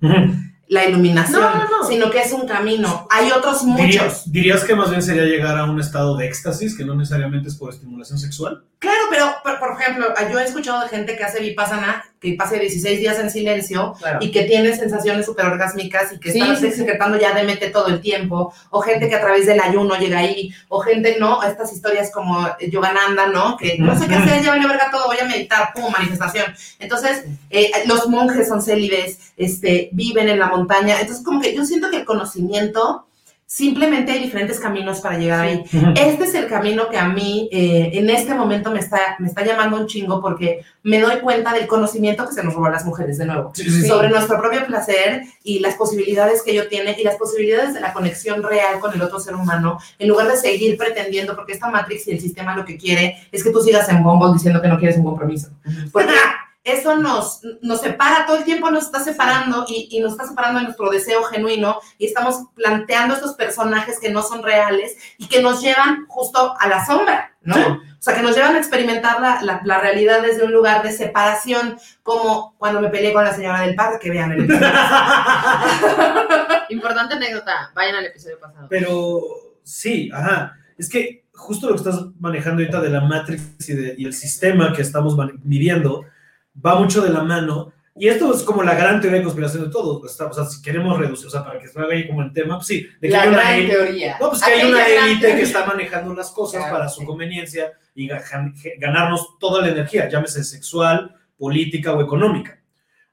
la iluminación, No, no, no. sino que es un camino. Hay otros muchos. ¿Dirías, dirías que más bien sería llegar a un estado de éxtasis, que no necesariamente es por estimulación sexual? Claro, pero por, por ejemplo, yo he escuchado de gente que hace vipassana, que pasa 16 días en silencio Claro. y que tiene sensaciones súper orgásmicas y que Sí, está sí, sí. secretando ya DMT todo el tiempo, o gente que a través del ayuno llega ahí, o gente, ¿no? Estas historias como Yogananda, ¿no? Que no sé qué hacer, ya voy a verga todo, voy a meditar, pum, manifestación. Entonces, eh, los monjes son célibes, este, viven en la montaña. Entonces, como que yo siento que el conocimiento, simplemente hay diferentes caminos para llegar ahí. Este es el camino que a mí eh, en este momento me está, me está llamando un chingo porque me doy cuenta del conocimiento que se nos robó a las mujeres de nuevo. Sí, sí, sí. Sobre nuestro propio placer y las posibilidades que ello tiene y las posibilidades de la conexión real con el otro ser humano, en lugar de seguir pretendiendo, porque esta Matrix y el sistema lo que quiere es que tú sigas en Bumble diciendo que no quieres un compromiso. Porque eso nos, nos separa, todo el tiempo nos está separando y, y nos está separando de nuestro deseo genuino y estamos planteando estos personajes que no son reales y que nos llevan justo a la sombra, ¿no? Sí. O sea, que nos llevan a experimentar la, la, la realidad desde un lugar de separación, como cuando me peleé con la señora del parque, que vean el episodio. Importante anécdota, vayan al episodio pasado. Pero sí, ajá. Es que justo lo que estás manejando ahorita de la Matrix y, de- y el sistema que estamos viviendo va mucho de la mano. Y esto es como la gran teoría de conspiración de todo. O sea, o sea, si queremos reducir, o sea, para que se ahí como el tema, pues sí, de que la hay una gran élite- teoría. No, pues que hay una élite que está manejando las cosas Claro, para su sí. conveniencia y ga- ganarnos toda la energía, llámese sexual, política o económica.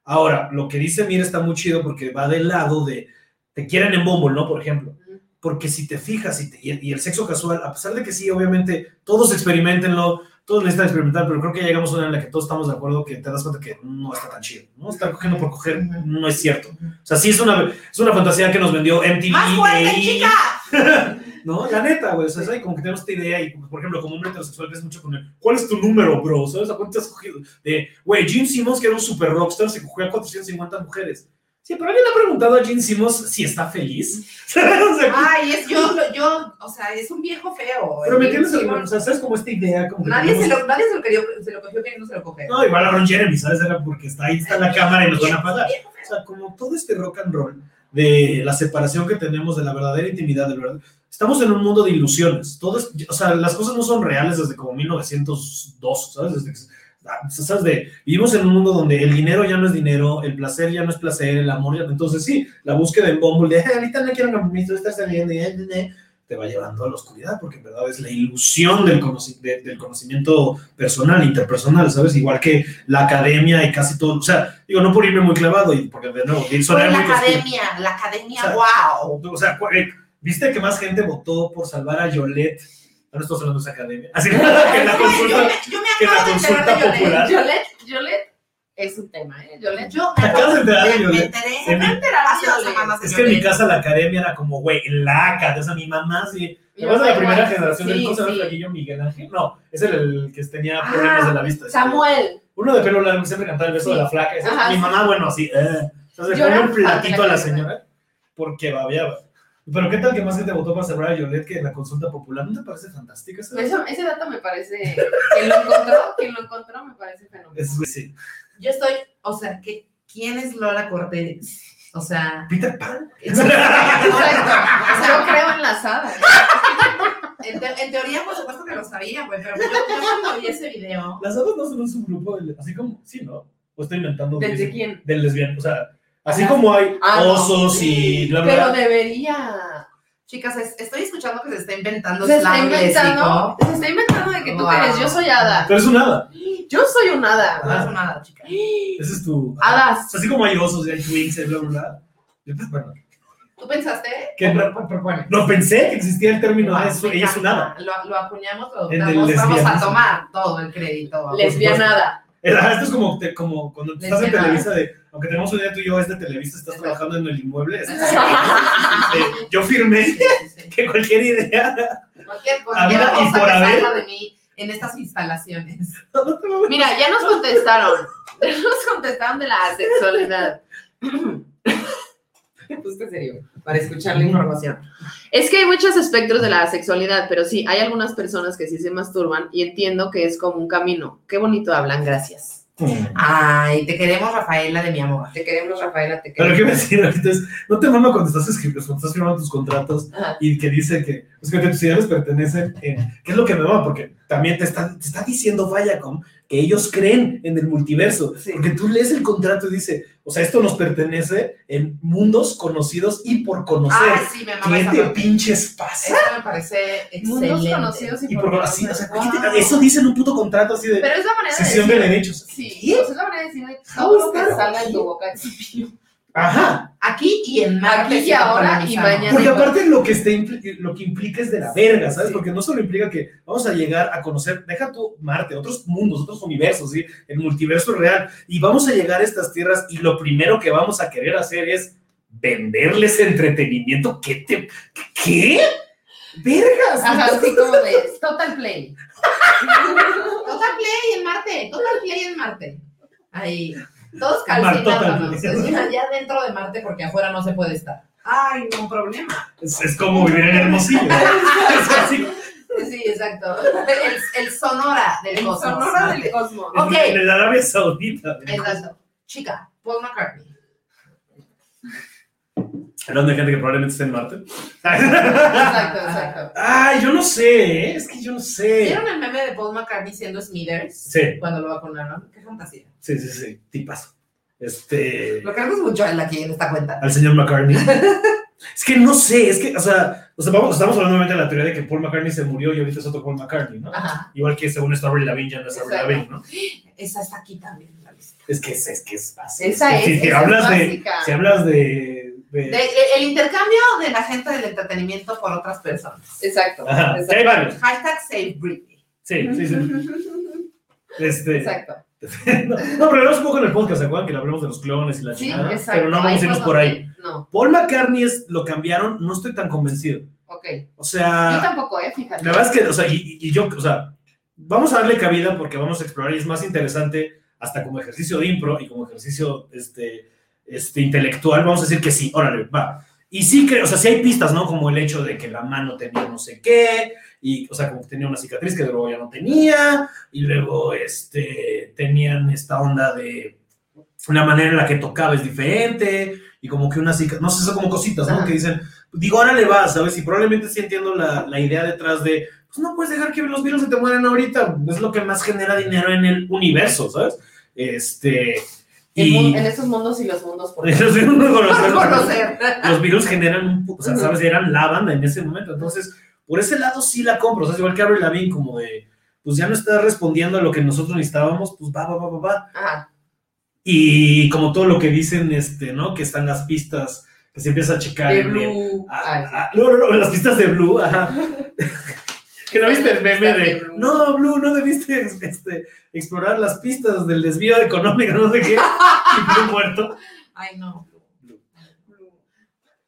Ahora, lo que dice Mira está muy chido porque va del lado de te quieren en Bumble, ¿no? Por ejemplo. Porque si te fijas y, te- y el, y el sexo casual, a pesar de que sí, obviamente, todos experimentenlo, todos necesitan experimentar, pero creo que ya llegamos a una en la que todos estamos de acuerdo que te das cuenta que no está tan chido, ¿no? Estar cogiendo por coger no es cierto. O sea, sí es una, es una fantasía que nos vendió MTV. ¡Más fuerte, chica! ¿No? La neta, güey. O sea, ¿sabes? como que tenemos esta idea y, por ejemplo, como hombre heterosexual, ves mucho con el, ¿cuál es tu número, bro? ¿Sabes? ¿A cuánto te has cogido? De, güey, Gene Simmons, que era un super rockstar, se cogió a 450 mujeres. Sí, pero alguien le ha preguntado a Gene Simmons si está feliz. o sea, Ay, es yo, yo, o sea, es un viejo feo. pero me el entiendes, o sea, ¿sabes? Como esta idea, como que Nadie se, tenemos- lo, nadie se lo querió, se lo cogió que no se lo coge. No, igual a Ron Jeremy, ¿sabes? Era porque está ahí, está la cámara y nos van a pagar. O sea, como todo este rock and roll, de la separación que tenemos de la verdadera intimidad, de verdad. Estamos en un mundo de ilusiones. Todo es- o sea, las cosas no son reales desde como 1902, ¿sabes? Desde que- ¿sabes? De, vivimos en un mundo donde el dinero ya no es dinero, el placer ya no es placer, el amor ya no. Entonces, sí, la búsqueda en Bumble de "Eh, ahorita no quiero un compromiso, estás saliendo, y, eh, eh, eh", te va llevando a la oscuridad, porque en verdad es la ilusión del, conoci- de- del conocimiento personal, interpersonal, ¿sabes? Igual que la academia y casi todo. O sea, digo, no por irme muy clavado, y porque de nuevo, la academia, la academia, sea, wow. O sea, eh, ¿viste que más gente votó por salvar a Yolette? No estamos hablando de esa academia. Así que la Yo consulta, me, yo me que la acabo de consulta popular. Yolette, Yolette es un tema, ¿eh? Yolette. Yo ¿Te acabas de enterar de me, me Yolette? enteré En mi- hace dos semanas de es que en mi casa la academia era como, güey, la academia. O sea, mi mamá sí. Mi ¿Te acuerdas de la mamá primera igual. generación del Sí, ¿Cómo se llama sí. el flaquillo Miguel Ángel? No, es el, el que tenía problemas de la vista. este, Samuel. Uno de pelo largo siempre cantaba el beso Sí. de la flaca. mi sí. mamá, bueno, así. Eh. Entonces Yo le era pone un platito fan a la de la señora porque babeaba. Pero ¿qué tal que más gente votó para salvar a Yolette que en la consulta popular? ¿No te parece fantástica esa? Eso- ese dato me parece. Quien lo encontró, quien lo encontró me parece fenomenal. Es, sí. Yo estoy, o sea, ¿qué, ¿quién es Lola Cortés? O sea, Peter Pan. Exacto. Yo creo en las hadas. en, te- en teoría, por supuesto que lo sabía, güey, pero yo, yo cuando vi ese video, Las hadas no son un subgrupo, de- así como, sí, ¿no? O estoy inventando ¿Desde de- quién? del lesbiano. O sea, así como hay Ah, no. osos y bla, bla, Pero debería. chicas, es- estoy escuchando que se está inventando Se está inventando. léxico. Se está inventando de que tú Wow. eres. Yo soy hada. Pero es un hada. Yo soy un hada. No es nada, chica. Ese es tu. Hadas. O sea, así como hay osos y hay twins y bla, bla, bla. Yo, pues, bueno, ¿Tú pensaste? ¿Qué? O pro- propone. no pensé que existía el término me Ella es un hada. Lo, lo acuñamos, lo adoptamos, vamos a tomar todo el crédito. Lesbianada. Era- Esto es como, te- como cuando estás en. Televisa de, aunque tenemos un día tú y yo es de Televisa, estás trabajando en el inmueble. es- yo firmé que cualquier idea. Cualquier, cualquier y cosa por haber. de mí en estas instalaciones. Mira, ya nos contestaron. Ya nos contestaron de la sexualidad. Puse serio para escuchar la información. Es que hay muchos espectros de la sexualidad, pero sí, hay algunas personas que sí se masturban y entiendo que es como un camino. Qué bonito hablan, gracias. Ay, te queremos, Rafaela, de mi amor. Te queremos, Rafaela, te Pero queremos. qué me decir ahorita es, no te mama cuando estás escribiendo, cuando estás firmando tus contratos Ajá. y que dice que, pues, que tus ideales pertenecen, en- ¿qué es lo que me mama? Porque también te está, te está diciendo Viacom que ellos creen en el multiverso, Sí. porque tú lees el contrato y dice, o sea, esto nos pertenece en mundos conocidos y por conocer. Ay, sí, me ¿Qué te parte. pinches pasa? Eso me parece Mundos excelente. conocidos y, Y por por, así, o sea, ¿por qué te- Wow. eso dice en un puto contrato así de Pero es la manera sesión de de decir. derechos. Sí, ¿Qué? pues es la manera de decir de todo lo que salga de tu boca es. Ajá. Aquí y en Marte. Aquí y sí ahora y mañana. Porque aparte lo que, está lo que implica es de la verga, ¿sabes? Sí. Porque no solo implica que vamos a llegar a conocer, deja tú Marte, otros mundos, otros universos, ¿sí? El multiverso real. Y vamos a llegar a estas tierras y lo primero que vamos a querer hacer es venderles entretenimiento. ¿Qué te... ¿Qué? ¡Vergas! Ajá, así como de Total Play. Total Play en Marte. Total Play en Marte. Ahí. Todos En calcinándonos. Ya dentro de Marte porque afuera no se puede estar. Ay, no problema. Es, es como vivir en Hermosillo. Es así, Sí, exacto. El, el Sonora del El cosmos. sonora del cosmos. en- Ok. En el Arabia Saudita. Exacto. Chica, Paul McCartney. Hablando de gente que probablemente esté en Marte. Exacto, exacto. Ay, yo no sé, ¿eh? es que yo no sé. ¿Vieron el meme de Paul McCartney siendo Smithers? Sí, Cuando lo vacunaron. Qué fantasía. sí, sí, sí, tipazo. Este... Lo queremos mucho a él aquí en esta cuenta. al señor McCartney. es que no sé, es que, o sea, o sea, vamos, estamos hablando nuevamente de la teoría de que Paul McCartney se murió y ahorita es otro Paul McCartney, ¿no? Ajá. Igual que según esto Avril Lavigne ya no es Avril. Lavigne, ¿no? Esa está aquí también en la lista. Es que es, es que es básico. Esa es, Si, si esa hablas es de, básica. si hablas de, de- De- de- el intercambio de la gente del entretenimiento por otras personas. Exacto. Ajá, sí, hay Exacto. varios. Hashtag Save Britney. Sí, sí, sí. Este, Exacto. no, no, pero hablamos un poco en el podcast, ¿se acuerdan? Que hablamos de los clones y la Sí, chingada, exacto. pero no vamos a irnos por ahí. No, Paul McCartney es, lo cambiaron, no estoy tan convencido. ok. O sea... Yo tampoco, ¿eh? Fíjate. La verdad es que, o sea, y, y yo, o sea, vamos a darle cabida porque vamos a explorar y es más interesante hasta como ejercicio de impro y como ejercicio este, este, intelectual, vamos a decir que sí, órale, va. Y sí creo, o sea, sí hay pistas, ¿no? Como el hecho de que la mano tenía no sé qué, y, o sea, como que tenía una cicatriz que luego ya no tenía, y luego, este, tenían esta onda de una manera en la que tocaba es diferente, y como que unas cica- no sé, son como cositas, ¿no? Ajá. Que dicen, digo, ahora le vas, ¿sabes? Y probablemente sí entiendo la, la idea detrás de, pues no puedes dejar que los virus se te mueran ahorita, es lo que más genera dinero en el universo, ¿sabes? Este... El Y en esos mundos y los mundos por los conocer. los virus generan, un o sea. ¿sabes? Eran la banda en ese momento. Entonces, por ese lado sí la compro. O sea, es igual que Avril Lavigne, como de, pues ya no está respondiendo a lo que nosotros necesitábamos, pues va, va, va, va, va. Ajá. Y como todo lo que dicen, este, ¿no? Que están las pistas, que se empieza a checar. De el- Blue. Ay, sí. ah, no, no, no, las pistas de Blue, ajá. que no viste el meme de Blue. no, Blue, no debiste este, explorar las pistas del desvío económico, no sé qué. Y Blue muerto. Ay, no.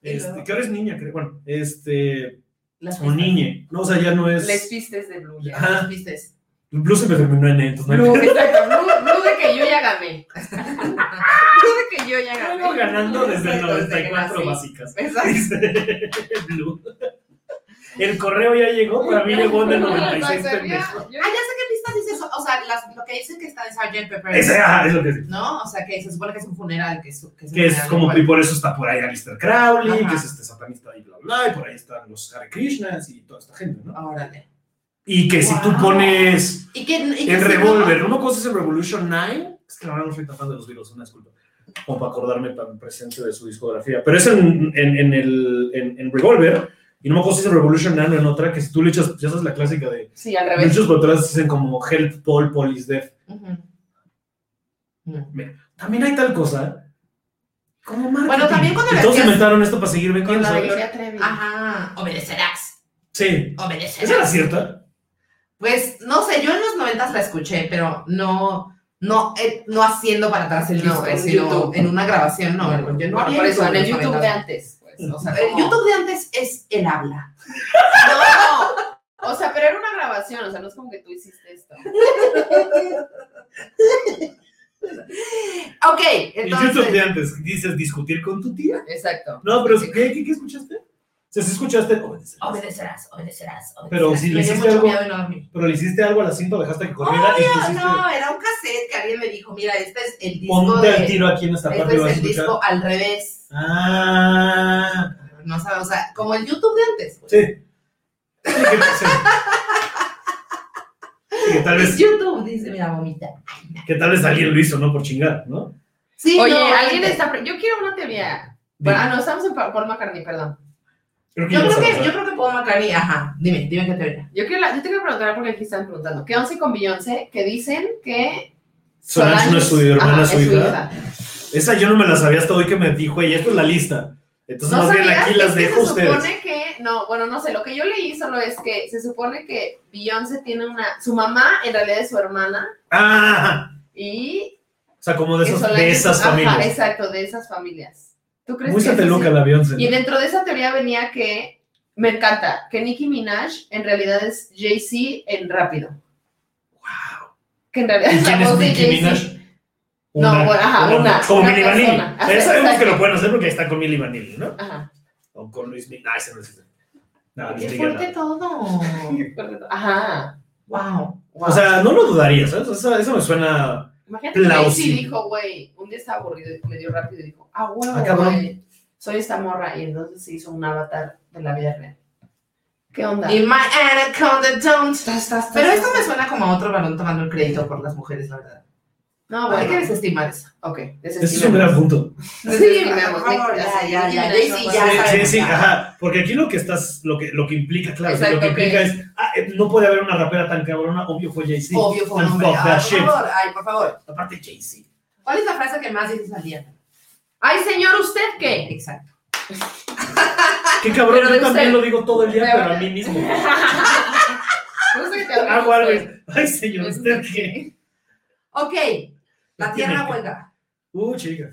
Y Este, luego- que ahora es niña, creo. Bueno, este, Las o niñe. No, o sea, ya no es. Les pistes de Blue ya. Ajá. Pistes. Blue se me terminó en E, entonces no hay Blue, exacto. Blue, Blue de que yo ya gané. Blue de que yo ya gané. Vengo ganando desde el Exacto, desde que 94 nací. básicas. Exacto. Blue. El correo ya llegó, para mí llegó en el 96 Exacto, pendejo. yo- Ah, ya sé qué pistas dice eso. O sea, las, lo que dicen que está en Sgt. Pepper. Ese, ah, es lo que sí. ¿No? O sea, que se supone que es un funeral. Que es, que es, Que es como, igual. y por eso está por ahí Alistair Crowley, Ajá. que es este satanista y bla, bla, y por ahí están los Hare Krishnas y toda esta gente, ¿no? Órale. Y que si tú Wow. pones ¿Y que, y que en si Revolver, no- ¿no me acuerdas en Revolution 9? Es que la verdad no soy tan fan de los virus, una disculpa. Como para acordarme tan presente de su discografía. Pero es en, en, en el, en, en Revolver, y no me acuerdo si es Revolution 9 o en otra, que si tú le echas, ya sabes la clásica de Sí, al revés. muchos por atrás dicen como Help Paul, Police Death. Mm. También hay tal cosa como marketing. Bueno, también cuando le todos inventaron esto para seguir Con la de. Gloria Trevi. Ajá. Obedecerás. Sí. ¿Esa era Obedecerás. cierta? Pues no sé, yo en los noventas la escuché, pero no, no, eh, no haciendo para atrás el disco, sino YouTube. en una grabación, no, Bueno, yo no había por eso, en el YouTube de antes. O sea, El como- YouTube de antes es el habla. No, o sea, pero era una grabación, o sea, no es como que tú hiciste esto. Ok, El YouTube de entonces. antes, dices discutir con tu tía. Exacto. No, pero ¿qué, qué, qué escuchaste? Sea, sí escuchaste. Obedecerás. Obedecerás, obedecerás, obedecerás. Pero si le Me dio hiciste mucho algo- miedo y no dormí. Pero le hiciste algo a la cinta, dejaste que corriera y Obvio, pusiste. no, era un cassette que alguien me dijo, mira, este es el disco Ponte de... al tiro aquí en esta parte Este y vas a es el escuchar. disco al revés. Ah, No sabes, o sea, como el YouTube de antes. pues. sí. Sí, que, sí. Sí, que tal Es vez, YouTube, dice, mira, vomita. que tal vez alguien lo hizo, ¿no? Por chingar, ¿no? Sí, Oye, no, alguien está. Yo quiero una teoría. Bueno, ah, no, estamos en Pa- Paul McCartney, perdón. Creo que Yo creo, que, yo creo que Paul McCartney, ajá, dime, dime qué teoría. Yo, quiero la- yo te quiero preguntar porque aquí están preguntando. ¿Qué once con Beyoncé? Que dicen que. Solange no es su hermana, su es hija. Esa yo no me la sabía hasta hoy que me dijo, y esto es la lista. Entonces, No más bien aquí las dejo se ustedes. supone que, no, bueno, no sé, lo que yo leí solo es que se supone que Beyoncé tiene una, su mamá en realidad es su hermana Ah, y o sea, como de, esos, de es- esas ajá, familias. exacto, de esas familias. ¿Tú crees Muy sateluca sí? la Beyoncé. Y dentro de esa teoría venía que, me encanta, que Nicki Minaj en realidad es Jay-Z en rápido. Wow. Que en realidad ¿Y es la voz de Jay-Z. No, bueno, ajá, una- Como una Milli Vanilli. Ya sabemos que lo pueden hacer porque está con Milli Vanilli, ¿no? Ajá. O con Luis Miguel. Ah, ese no existe. No, Qué fuerte todo. Ajá. Wow. O sea, no lo dudaría, ¿sabes? Eso, eso me suena. Imagínate que. Jay-Z dijo, güey, un día estaba aburrido y le dio rápido y dijo, ah, huevo, Ah, güey, soy esta morra. Y entonces se hizo un avatar de la vida real. ¿Qué onda? Y my anaconda don't. Pero esto me suena como a otro varón tomando el crédito por las mujeres, la verdad. No, Hay que bueno. desestimar eso. Ok, Ese es un gran punto. Desestimemos. por favor, ya, ya, ya, no ya Sí, sí, sí, ajá. Porque aquí lo que estás, lo que, lo que implica, claro, Exacto, lo que implica es, ah, eh, no puede haber una rapera tan cabrona, obvio fue Jay-Z. Obvio fue un hombre. Ay, por favor, ay, por favor. Aparte Jay-Z. ¿Cuál es la frase que más dices al día? Ay, señor, ¿usted qué? Exacto. Qué cabrón, yo también usted. lo digo todo el día, pero a mí mismo. Me gusta que te Hago algo. Ay, señor, ¿usted qué? Ok, la tierra hueca. Uh, chica.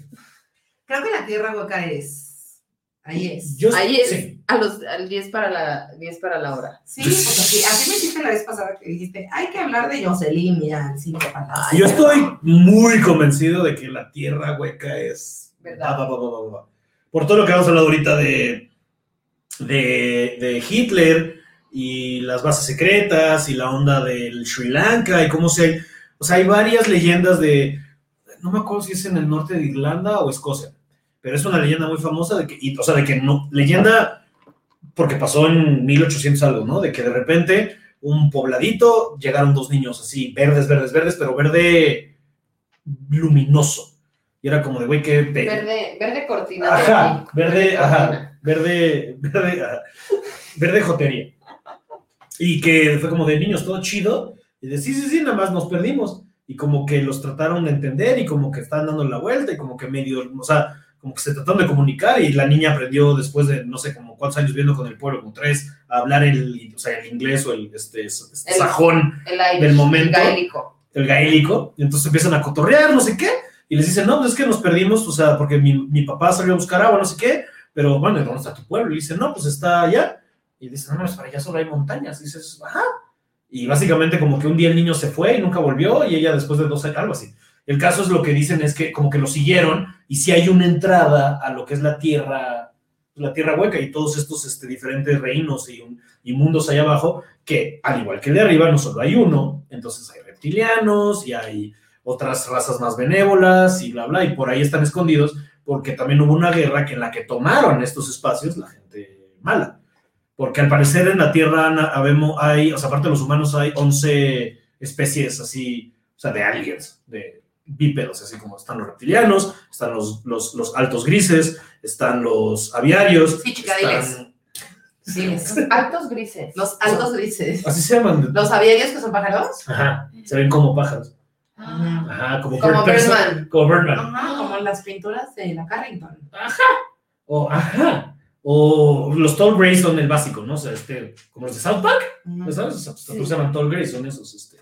Creo que la tierra hueca es. Ahí es. Yo Ahí es sí. a los, al 10 para la 10 para la hora. Sí, pues así, así me dijiste la vez pasada que dijiste, hay que hablar de Jocelyn, mira, en cinco palabras. Yo estoy muy convencido de que la tierra hueca es. ¿Verdad? va, va, va, va, va. Por todo lo que hemos hablado ahorita de, de, de Hitler y las bases secretas y la onda del Sri Lanka y cómo se. O sea, hay varias leyendas de. No me acuerdo si es en el norte de Irlanda o Escocia. pero es una leyenda muy famosa de que, y, o sea, de que no, leyenda porque pasó en 1800 algo, ¿no? De que de repente un pobladito llegaron dos niños así, verdes, verdes, verdes, pero verde luminoso. Y era como de, güey, qué Verde, verde cortina. Ajá, verde, ajá, verde, verde, ajá, verde jotería. Y que fue como de niños, todo chido. Y de sí, sí, sí, nada más nos perdimos. Y como que los trataron de entender y como que estaban dando la vuelta y como que medio, o sea, como que se trataron de comunicar y la niña aprendió después de no sé como cuántos años viviendo con el pueblo, como tres, a hablar el, o sea, el inglés o el este, este El- sajón El Irish, del momento. el gaélico. el gaélico, y entonces empiezan a cotorrear, no sé qué, y les dicen, no, pues es que nos perdimos, o sea, porque mi, mi papá salió a buscar agua, no sé qué, pero bueno, ¿y ¿dónde está tu pueblo? Y dicen, no, pues está allá, y dicen, no, no, es para allá solo hay montañas, y dices, ajá, y básicamente como que un día el niño se fue y nunca volvió, y ella después de dos años, algo así. El caso es lo que dicen es que como que lo siguieron, y si hay una entrada a lo que es la tierra, la tierra hueca, y todos estos este, diferentes reinos y, un- y mundos allá abajo, que al igual que de arriba, no solo hay uno, entonces hay reptilianos y hay otras razas más benévolas y bla, bla, y por ahí están escondidos porque también hubo una guerra que en la que tomaron estos espacios la gente mala. Porque al parecer en la Tierra habemos, hay, o sea, aparte de los humanos, hay 11 especies así, o sea, de aliens, de bípedos, así como están los reptilianos, están los, los, los altos grises, están los aviarios. Sí, chica, están- Diles. Altos grises. Los altos grises. Así se llaman. ¿Los aviarios que son pájaros? Ajá, se ven como pájaros. Ah, Ajá, como, Como Birdman. Como Birdman. Ajá, como las pinturas de la Carrington. O, ajá. O los Tall Grays son el básico, ¿no? O sea, este, como los de South Park, ¿no ¿sabes? O sea, pues, Sí. se llaman Tall Grays, son esos, este.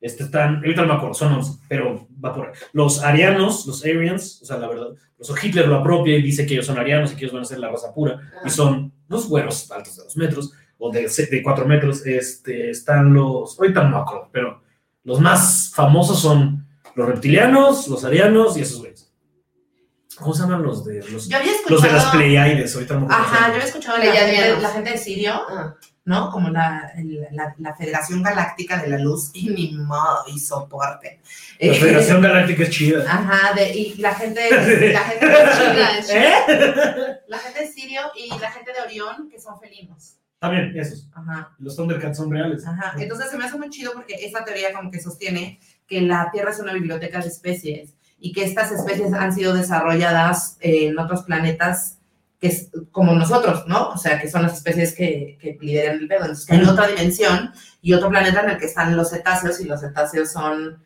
Este están, ahorita no me acuerdo, son 11, pero va por ahí. Los arianos, los Aryans, o sea, la verdad, pues, Hitler lo apropia y dice que ellos son arianos y que ellos van a ser la raza pura, y son unos güeros altos de dos metros, o de cuatro metros, este, están los, ahorita no me acuerdo, pero los más famosos son los reptilianos, los arianos y esos güeyes. ¿Cómo se llaman los de los, Yo había escuchado. los de las Pleiades? Ahorita no Ajá, yo había escuchado la gente, la gente de Sirio, ah. ¿no? Como la, la, la Federación Galáctica de la Luz y ni modo y soporte. La Federación Galáctica es chida. Ajá, de, y la gente, la gente de Sirio, Es chida. ¿Eh? la gente de Sirio y la gente de Orión, que son felinos. También, esos. Ajá. Los Thundercats son reales. Ajá, entonces se me hace muy chido porque esta teoría como que sostiene que la Tierra es una biblioteca de especies y que estas especies han sido desarrolladas en otros planetas que es como nosotros, ¿no? O sea, que son las especies que, que lideran el pedo. Entonces, que hay otra dimensión y otro planeta en el que están los cetáceos y los cetáceos son,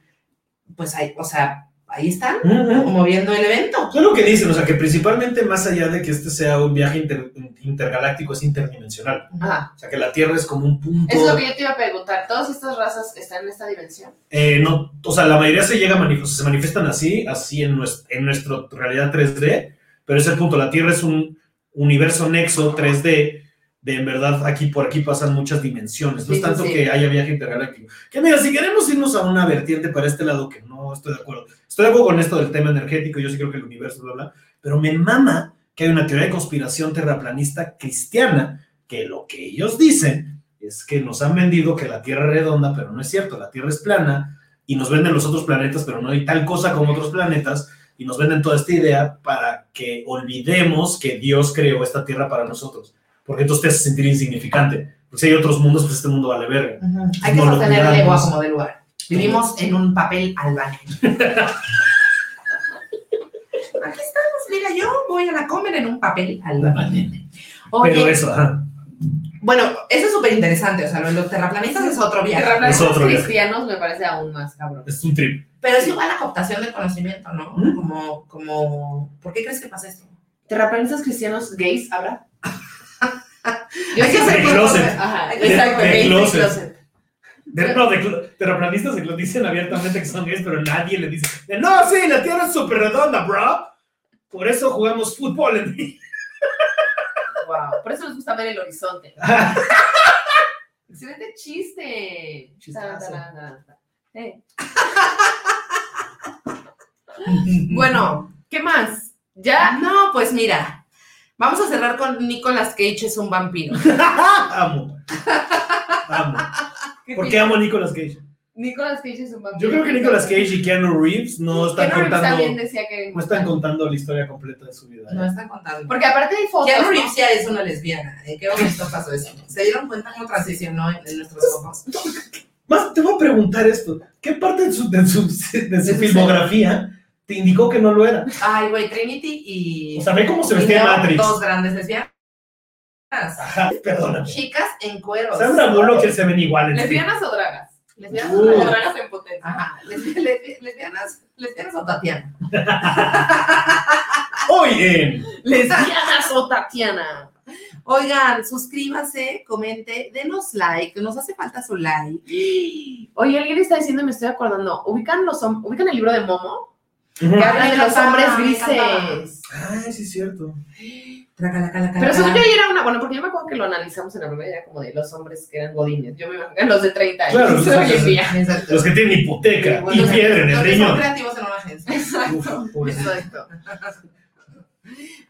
pues, ahí, o sea, ahí están, Ujú. como viendo el evento. Es lo que dicen, o sea, que principalmente más allá de que este sea un viaje inter- intergaláctico, es interdimensional. Ajá. O sea, que la Tierra es como un punto. Es lo que yo te iba a preguntar. ¿Todas estas razas están en esta dimensión? Eh, no, o sea, la mayoría se llega a se manifiestan así, así en, nues- en nuestra realidad 3D, pero es el punto, la Tierra es un universo nexo 3D, de en verdad aquí por aquí pasan muchas dimensiones, no es tanto sí. que haya viaje intergaláctico. Que mira, si queremos irnos a una vertiente para este lado, que no estoy de acuerdo, estoy de acuerdo con esto del tema energético, yo sí creo que el universo, bla, bla, pero me mama que hay una teoría de conspiración terraplanista cristiana, que lo que ellos dicen es que nos han vendido que la Tierra es redonda, pero no es cierto, la Tierra es plana, y nos venden los otros planetas, pero no hay tal cosa como otros planetas, y nos venden toda esta idea para que olvidemos que Dios creó esta Tierra para nosotros, porque entonces te hace sentir insignificante, porque si hay otros mundos, pues este mundo vale verga. Hay que No sostener el ego como de lugar. Vivimos en un papel albano. Aquí estamos, mira, yo voy a la comer en un papel albano. Oye, Pero eso, ajá, bueno, eso es súper interesante, o sea, lo de los terraplanistas es otro viaje. Terraplanistas Es otro viaje. cristianos me parece aún más cabrón. es un trip. Pero es igual la cooptación del conocimiento, ¿no? ¿Mm? Como, como, ¿por qué crees que pasa esto? ¿Terraplanistas cristianos gays habrá? Yo Hay que hacer que- closet. Ajá, De- exacto, de closet. closet. De, no, de, terraplanistas se lo dicen abiertamente que son gays, pero nadie le dice, no, sí, la Tierra es súper redonda, bro. Por eso jugamos fútbol en Wow. Por eso les gusta ver el horizonte. Excelente chiste. Eh. Bueno, ¿qué más? ¿Ya? No, pues mira, vamos a cerrar con Nicolas Cage es un vampiro. amo. Amo. ¿Qué ¿Por qué amo a Nicolas Cage? Nicolas Cage es un vampiro. Yo creo que Nicolas Cage y Keanu Reeves no están Keanu Reeves contando, también decía que no están contando la historia completa de su vida. ¿eh? No están contando. Porque aparte hay fotos. Keanu ¿no? Reeves ya es una lesbiana. ¿En qué momento pasó eso? ¿Se dieron cuenta cómo transicionó en, en nuestros ojos? Más, te voy a preguntar esto. ¿Qué parte de su, de su, de su su filmografía te indicó que no lo era? Ay, güey, Trinity y. O sea, ve cómo se vestía Matrix. Dos grandes lesbianas. Ajá, perdóname. Chicas en cueros. Sandra Bullock que se ven igual en sí. ¿Lesbianas o dragas? Lesbianas Uh. o dragas en potencia. Ajá, lesbi- lesbi- lesbianas, lesbianas o Tatiana. Hoy en Lesbianas o Tatiana. Oigan, suscríbase, comente, denos like, nos hace falta su like. Oye, alguien está diciendo, me estoy acordando, ¿ubican, los, ¿ubican el libro de Momo? Que habla me de los hombres grises. Ay, sí es cierto. Pero según yo era una, bueno, porque yo me acuerdo que lo analizamos en la primera, era como de los hombres que eran godines. Yo me imagino, los de 30 años. Claro, los de hoy en 30. día. Exacto. Los que tienen hipoteca Bueno, y piedra en el los que son riñón. creativos en una agencia. Uf, pobrecito. Exacto.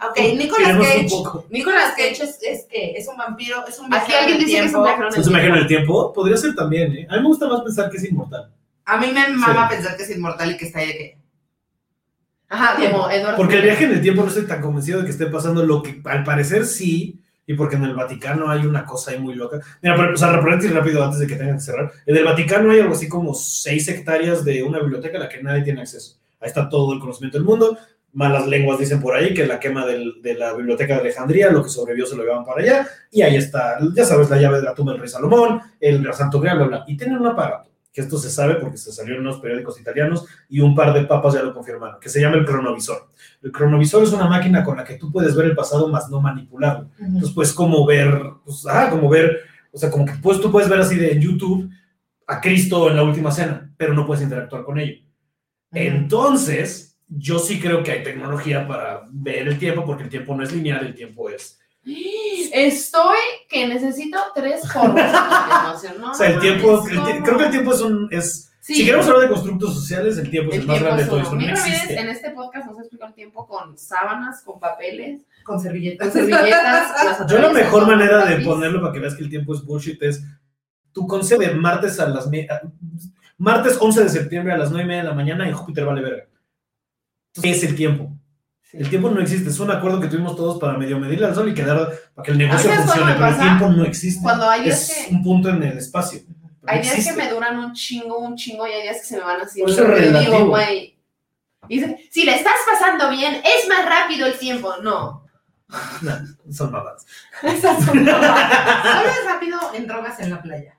Ok, Nicolas Cage. Nicolas Cage es, es que es un vampiro, es un Aquí viajero alguien del dice que es un viajero en ¿Se el tiempo. el tiempo? Podría ser también, ¿eh? A mí me gusta más pensar que es inmortal. A mí me mama Sí. pensar que es inmortal y que está ahí de que. Ajá, como Eduardo. Porque el viaje en el tiempo no estoy tan convencido de que esté pasando lo que al parecer sí, y porque en el Vaticano hay una cosa ahí muy loca. Mira, por- o sea, rápido antes de que tengan que cerrar. En el Vaticano hay algo así como seis hectáreas de una biblioteca a la que nadie tiene acceso. Ahí está todo el conocimiento del mundo. Malas lenguas dicen por ahí que la quema del- de la biblioteca de Alejandría, lo que sobrevivió se lo llevaban para allá. Y ahí está, ya sabes, la llave de la tumba del rey Salomón, el Santo Grial, bla, bla. Y tienen un aparato, que esto se sabe porque se salió en unos periódicos italianos y un par de papas ya lo confirmaron, que se llama el cronovisor. El cronovisor es una máquina con la que tú puedes ver el pasado, más no manipularlo. Entonces, pues, como ver, pues, ah, como ver, o sea, como que pues tú puedes ver así de en YouTube a Cristo en la última cena, pero no puedes interactuar con ello. Entonces, yo sí creo que hay tecnología para ver el tiempo, porque el tiempo no es lineal, el tiempo es. Estoy que necesito tres. No, O sea, el tiempo, el creo que el tiempo es un. Es, Sí. Si queremos hablar de constructos sociales, el tiempo es el, El más grande de todo eso. No existe. en este podcast nos ha explicado el tiempo con sábanas, con papeles, Con con servilletas. servilletas. las Yo la mejor con manera de ponerlo para que veas que el tiempo es bullshit es tu consejo de martes a las a- martes 11 de septiembre a las 9 y media de la mañana en Júpiter vale verga. ¿Qué es el tiempo? El tiempo no existe, es un acuerdo que tuvimos todos para medio medirle al sol y quedar para que el negocio funcione, pero el pasa, tiempo no existe. Cuando hay días es que, un punto en el espacio. No hay días que me duran un chingo, un chingo, y hay días que se me van así. Por eso digo, güey. si le estás pasando bien, es más rápido el tiempo. No. No, son mamadas. Esas son mamadas. Solo es rápido en drogas en la playa.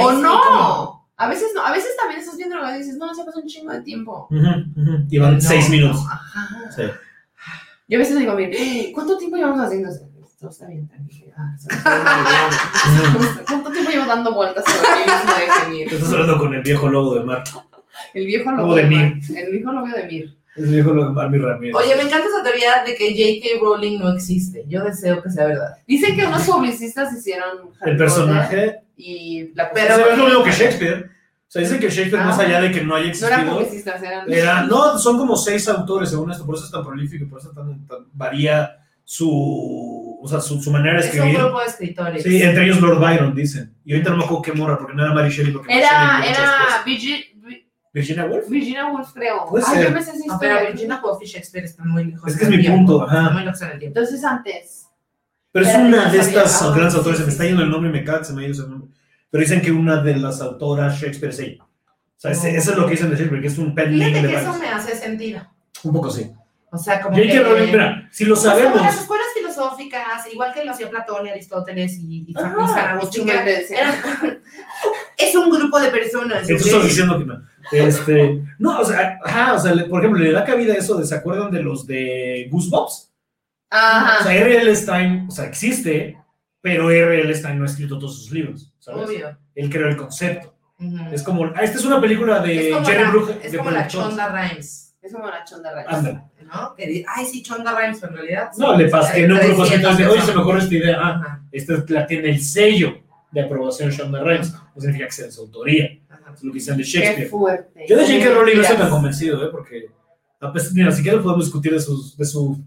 O sí, no. como- A veces no. A veces también estás viendo algo y dices, no, se pasó un chingo de tiempo. Ujú. Y van No, seis minutos. No, ajá. Sí. Yo a veces digo, mire, "Eh, ¿cuánto tiempo llevamos haciendo esto? Esto está bien, tranquilo. Ah. ¿Cuánto tiempo llevo dando vueltas sobre mí mismo de gemir? Estás hablando con el viejo lobo de mar. El viejo Lobo lobo de de Mir. El viejo lobo de Mir. El viejo lobo de mar, mi Ramírez. Oye, me encanta esa teoría de que J.K. Rowling no existe. Yo deseo que sea verdad. Dicen que unos publicistas hicieron Harry el Potter personaje. y la Pero- Pero es lo mismo que Shakespeare. O sea, dicen que Shakespeare, Ah. más allá de que no haya no existido, eran publicistas, eran. era. No, son como seis autores según esto, por eso es tan prolífico por eso tan, tan- varía su, o sea, su, su manera de Es un escribir. grupo de escritores. Sí, entre ellos Lord Byron, dicen. Y ahorita no me acuerdo qué morra, porque no era Mary Shelley. Porque Mary Era, Shelley era cosas. Virgi- Vi- Virginia Woolf. Virginia Woolf, creo. Puede Ay, ser. yo me sé esa No, historia. pero Virginia Woolf y Shakespeare están muy lejos. Es que es mi tiempo. punto, ajá. Están muy lejos en el tiempo. Entonces antes. Pero es una no de estas Ah, grandes autores, se me está yendo el nombre y me caga, se me ha ido ese nombre. Pero dicen que una de las autoras Shakespeare es ella. O sea, ese- eso es lo que dicen de Shakespeare, que es un pen name Fíjate de que eso varios. me hace sentido. Un poco sí. O sea, como J.K. que... Rowling, mira, si lo sabemos. las escuelas filosóficas, igual que lo hacía Platón y Aristóteles y, y, Ah, y San Agustín, eran- es un grupo de personas. Estás diciendo que no. Este, no, o sea, ajá, o sea, le- por ejemplo, le da cabida eso de, ¿se acuerdan de los de Goosebumps? O Ajá. sea, R.L. Stein, o sea, existe, pero R.L. Stein no ha escrito todos sus libros, ¿sabes? Obvio. Él creó el concepto. Ujú. Es como, ah, esta es una película de Es como Jerry la- Bruckheimer. es como la productores. Chonda Rhimes, Es como la chonda rara. Ándale. ¿no? Que di- ay, sí, Chonda Rhimes, pero en realidad... No, le pasé en un propósito de, oye, se personas. mejoró esta idea. Ah, Ajá, esta es- la tiene el sello de aprobación Shonda Rhimes. No significa que sea de su autoría. ajá. Es lo que dicen de Qué Shakespeare. fuerte. Yo de J.K. Rowling no estoy tan convencido, ¿eh? Porque, a pesar, mira, si quieres podemos discutir de, sus, de, su,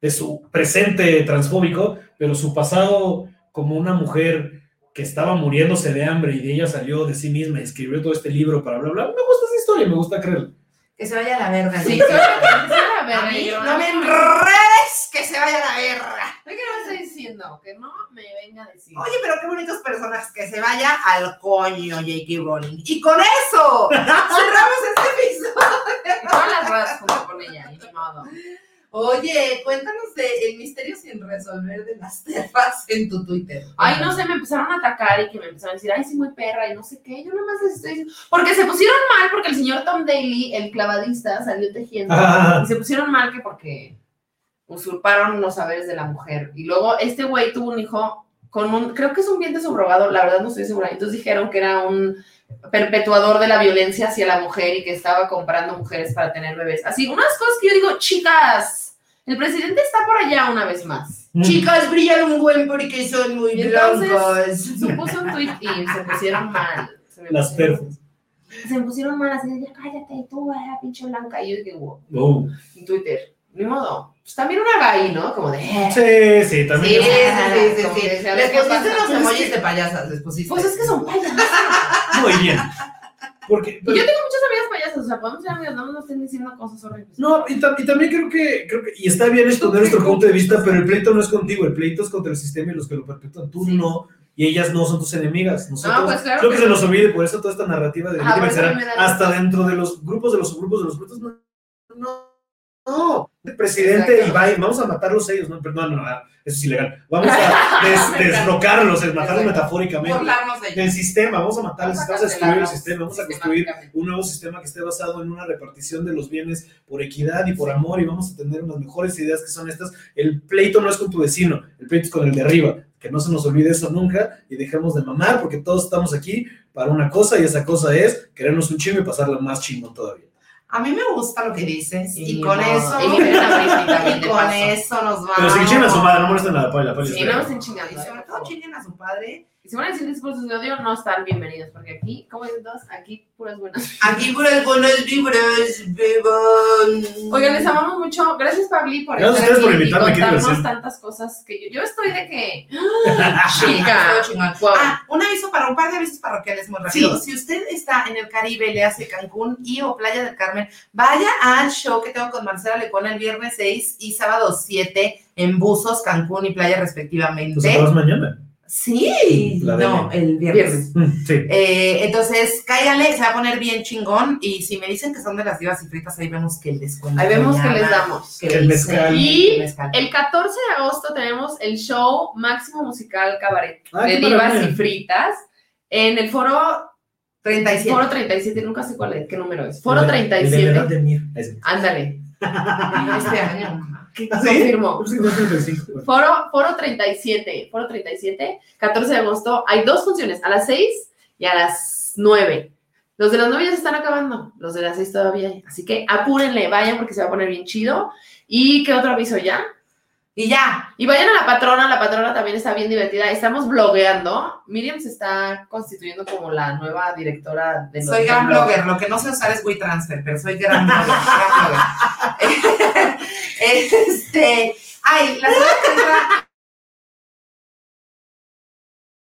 de su presente transfóbico, pero su pasado como una mujer que estaba muriéndose de hambre y de ella salió de sí misma y escribió todo este libro para bla, bla. Me gusta esa historia, me gusta creerlo. Que se vaya a la verga. Sí, ¿no? que vaya a ver, A mí, yo- no me enredes, que se vaya a la verga. ¿Qué me estás diciendo? Que no me venga a decir. Oye, pero qué bonitos personajes, que se vaya al coño J.K. Rowling. Y con eso cerramos este episodio. Y todas las ruedas junto con ella, ni modo. Oye, cuéntanos de el misterio sin resolver de las terfas en tu Twitter. Ay, no sé, me empezaron a atacar y que me empezaron a decir, ay, sí, muy perra y no sé qué. Yo nomás les estoy diciendo. Porque se pusieron mal porque el señor Tom Daly, el clavadista, salió tejiendo. Y se pusieron mal que porque usurparon los saberes de la mujer. Y luego este güey tuvo un hijo con un, creo que es un vientre subrogado, la verdad no estoy segura. Entonces dijeron que era un perpetuador de la violencia hacia la mujer y que estaba comprando mujeres para tener bebés. Así, unas cosas que yo digo, chicas, el presidente está por allá una vez más. Mm. Chicas, brillan un buen porque son muy Y entonces blancas. se puso un tweet y se pusieron mal. Se Las perfos. Se me pusieron mal así, de, ya cállate, tú, eh, pinche blanca. Y yo dije, wow, Oh. en Twitter, ni modo. Pues también una gay, ¿no? Como de, eh, Sí, sí, también. sí, sí, sí, Les pusiste los emojis de payasas, les pusiste. Pues es que son payasas. Muy bien. Porque, yo tengo muchas amigas payasas, o sea, podemos ser amigas, no nos estén diciendo cosas horribles. No, y, ta- y también creo que, creo que, y está bien exponer nuestro punto de vista, pero el pleito no es contigo, el pleito es contra el sistema y los que lo perpetúan. Tú Sí. no, y ellas no son tus enemigas. Nosotros, pues claro creo que, que se no. nos olvide, por eso toda esta narrativa de Ajá, por Lili eso a mí Becerra, me da hasta dentro de los grupos, de los subgrupos, de los grupos, no. No. No. El presidente Exacto. Ibai, vamos a matarlos ellos, no, perdón, no, no, eso es ilegal. Vamos a des- deslocarlos, es matarlos metafóricamente. Del sistema, vamos a matarlos, Vamos a vamos a destruir el sistema, vamos a construir un nuevo sistema que esté basado en una repartición de los bienes por equidad y por amor y vamos a tener unas mejores ideas que son estas. El pleito no es con tu vecino, el pleito es con el de arriba. Que no se nos olvide eso nunca y dejemos de mamar porque todos estamos aquí para una cosa y esa cosa es querernos un chingo y pasarla más chingón todavía. A mí me gusta lo que dices y, Y con no, eso y y con eso nos vamos. Pero si chingan a su madre, no molesten a la pala, la pala Sí, no estén chingando. Y sobre todo chinguen a su padre. Y si van a decir discursos de odio, no están bienvenidos, porque aquí, como dicen todos, aquí puras buenas. Aquí por algunos libros, bebón. Oigan, les amamos mucho. Gracias, Pabli, por Gracias a estar ustedes por aquí y invitarme, qué contarnos tantas cosas que yo, yo estoy de que... Sí, Chica, wow. Ah, un aviso para un par de avisos parroquiales muy rápido. Si usted está en el Caribe, le hace Cancún y o Playa del Carmen, vaya al show que tengo con Marcela Lecona el viernes 6 y sábado 7 en Buzos, Cancún y Playa respectivamente. Pues mañana. Sí, La no, el viernes. Viernes. Mm, Sí. Eh, entonces, cáiganle, se va a poner bien chingón. Y si me dicen que son de las divas y fritas, ahí vemos que el descuento. Ahí vemos que les damos. que El mezcal. Y el mezcal. El 14 de agosto tenemos el show Máximo Musical Cabaret Ah, de Divas maravilla. y Fritas en el foro 37. Foro 37, nunca sé cuál es, qué número es. Foro El de- el de la 37. edad de Mir. Ese. Ándale. este año. ¿Qué ¿Ah, sí? confirmo? Sí, no, 35. Foro, foro 37, foro 37, 14 de agosto. Hay dos funciones, a las 6 y a las 9. Los de las 9 ya se están acabando, los de las 6 todavía. Así que apúrenle, vayan porque se va a poner bien chido. ¿Y qué otro aviso ya? Y ya. Y vayan a la patrona, la patrona también está bien divertida. Estamos blogueando. Miriam se está constituyendo como la nueva directora de Soy gran blogger. Lo que no sé usar es WeTransfer, pero soy gran blogger. gran blogger. este. Ay, la semana que entra.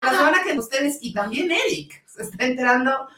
La semana que ustedes y también Eric se está enterando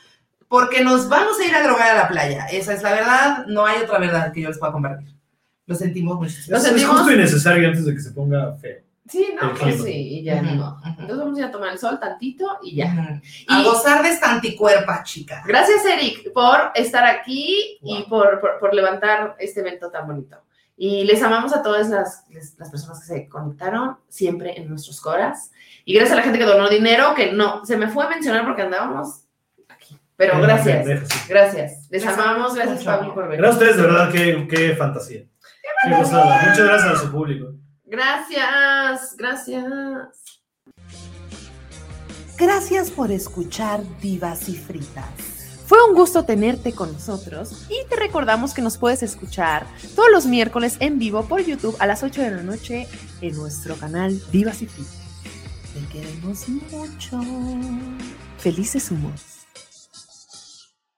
porque nos vamos a ir a drogar a la playa. Esa es la verdad. No hay otra verdad que yo les pueda compartir. Lo sentimos mucho. Lo Es, es sentimos. justo y necesario antes de que se ponga feo. Sí, no, pues sí, y ya Ujú, no. ujú. Entonces vamos a ir a tomar el sol tantito y ya. Ujú. A Y- gozar de esta anticuerpa, chica. Gracias, Eric, por estar aquí y Wow. por, por, por levantar este evento tan bonito. Y les amamos a todas las, las, las personas que se conectaron siempre en nuestros coras. Y gracias a la gente que donó dinero, que no, se me fue a mencionar porque andábamos aquí. Pero Deja, gracias, gracias. Les Les amamos, gracias. Pablo, por venir. Gracias a ustedes, de verdad, qué, qué fantasía. Qué gozada. Muchas gracias a su público. Gracias, gracias. Gracias por escuchar Divas y Fritas. Fue un gusto tenerte con nosotros y te recordamos que nos puedes escuchar todos los miércoles en vivo por YouTube a las 8 de la noche en nuestro canal Divas y Fritas. Te queremos mucho. Felices humos.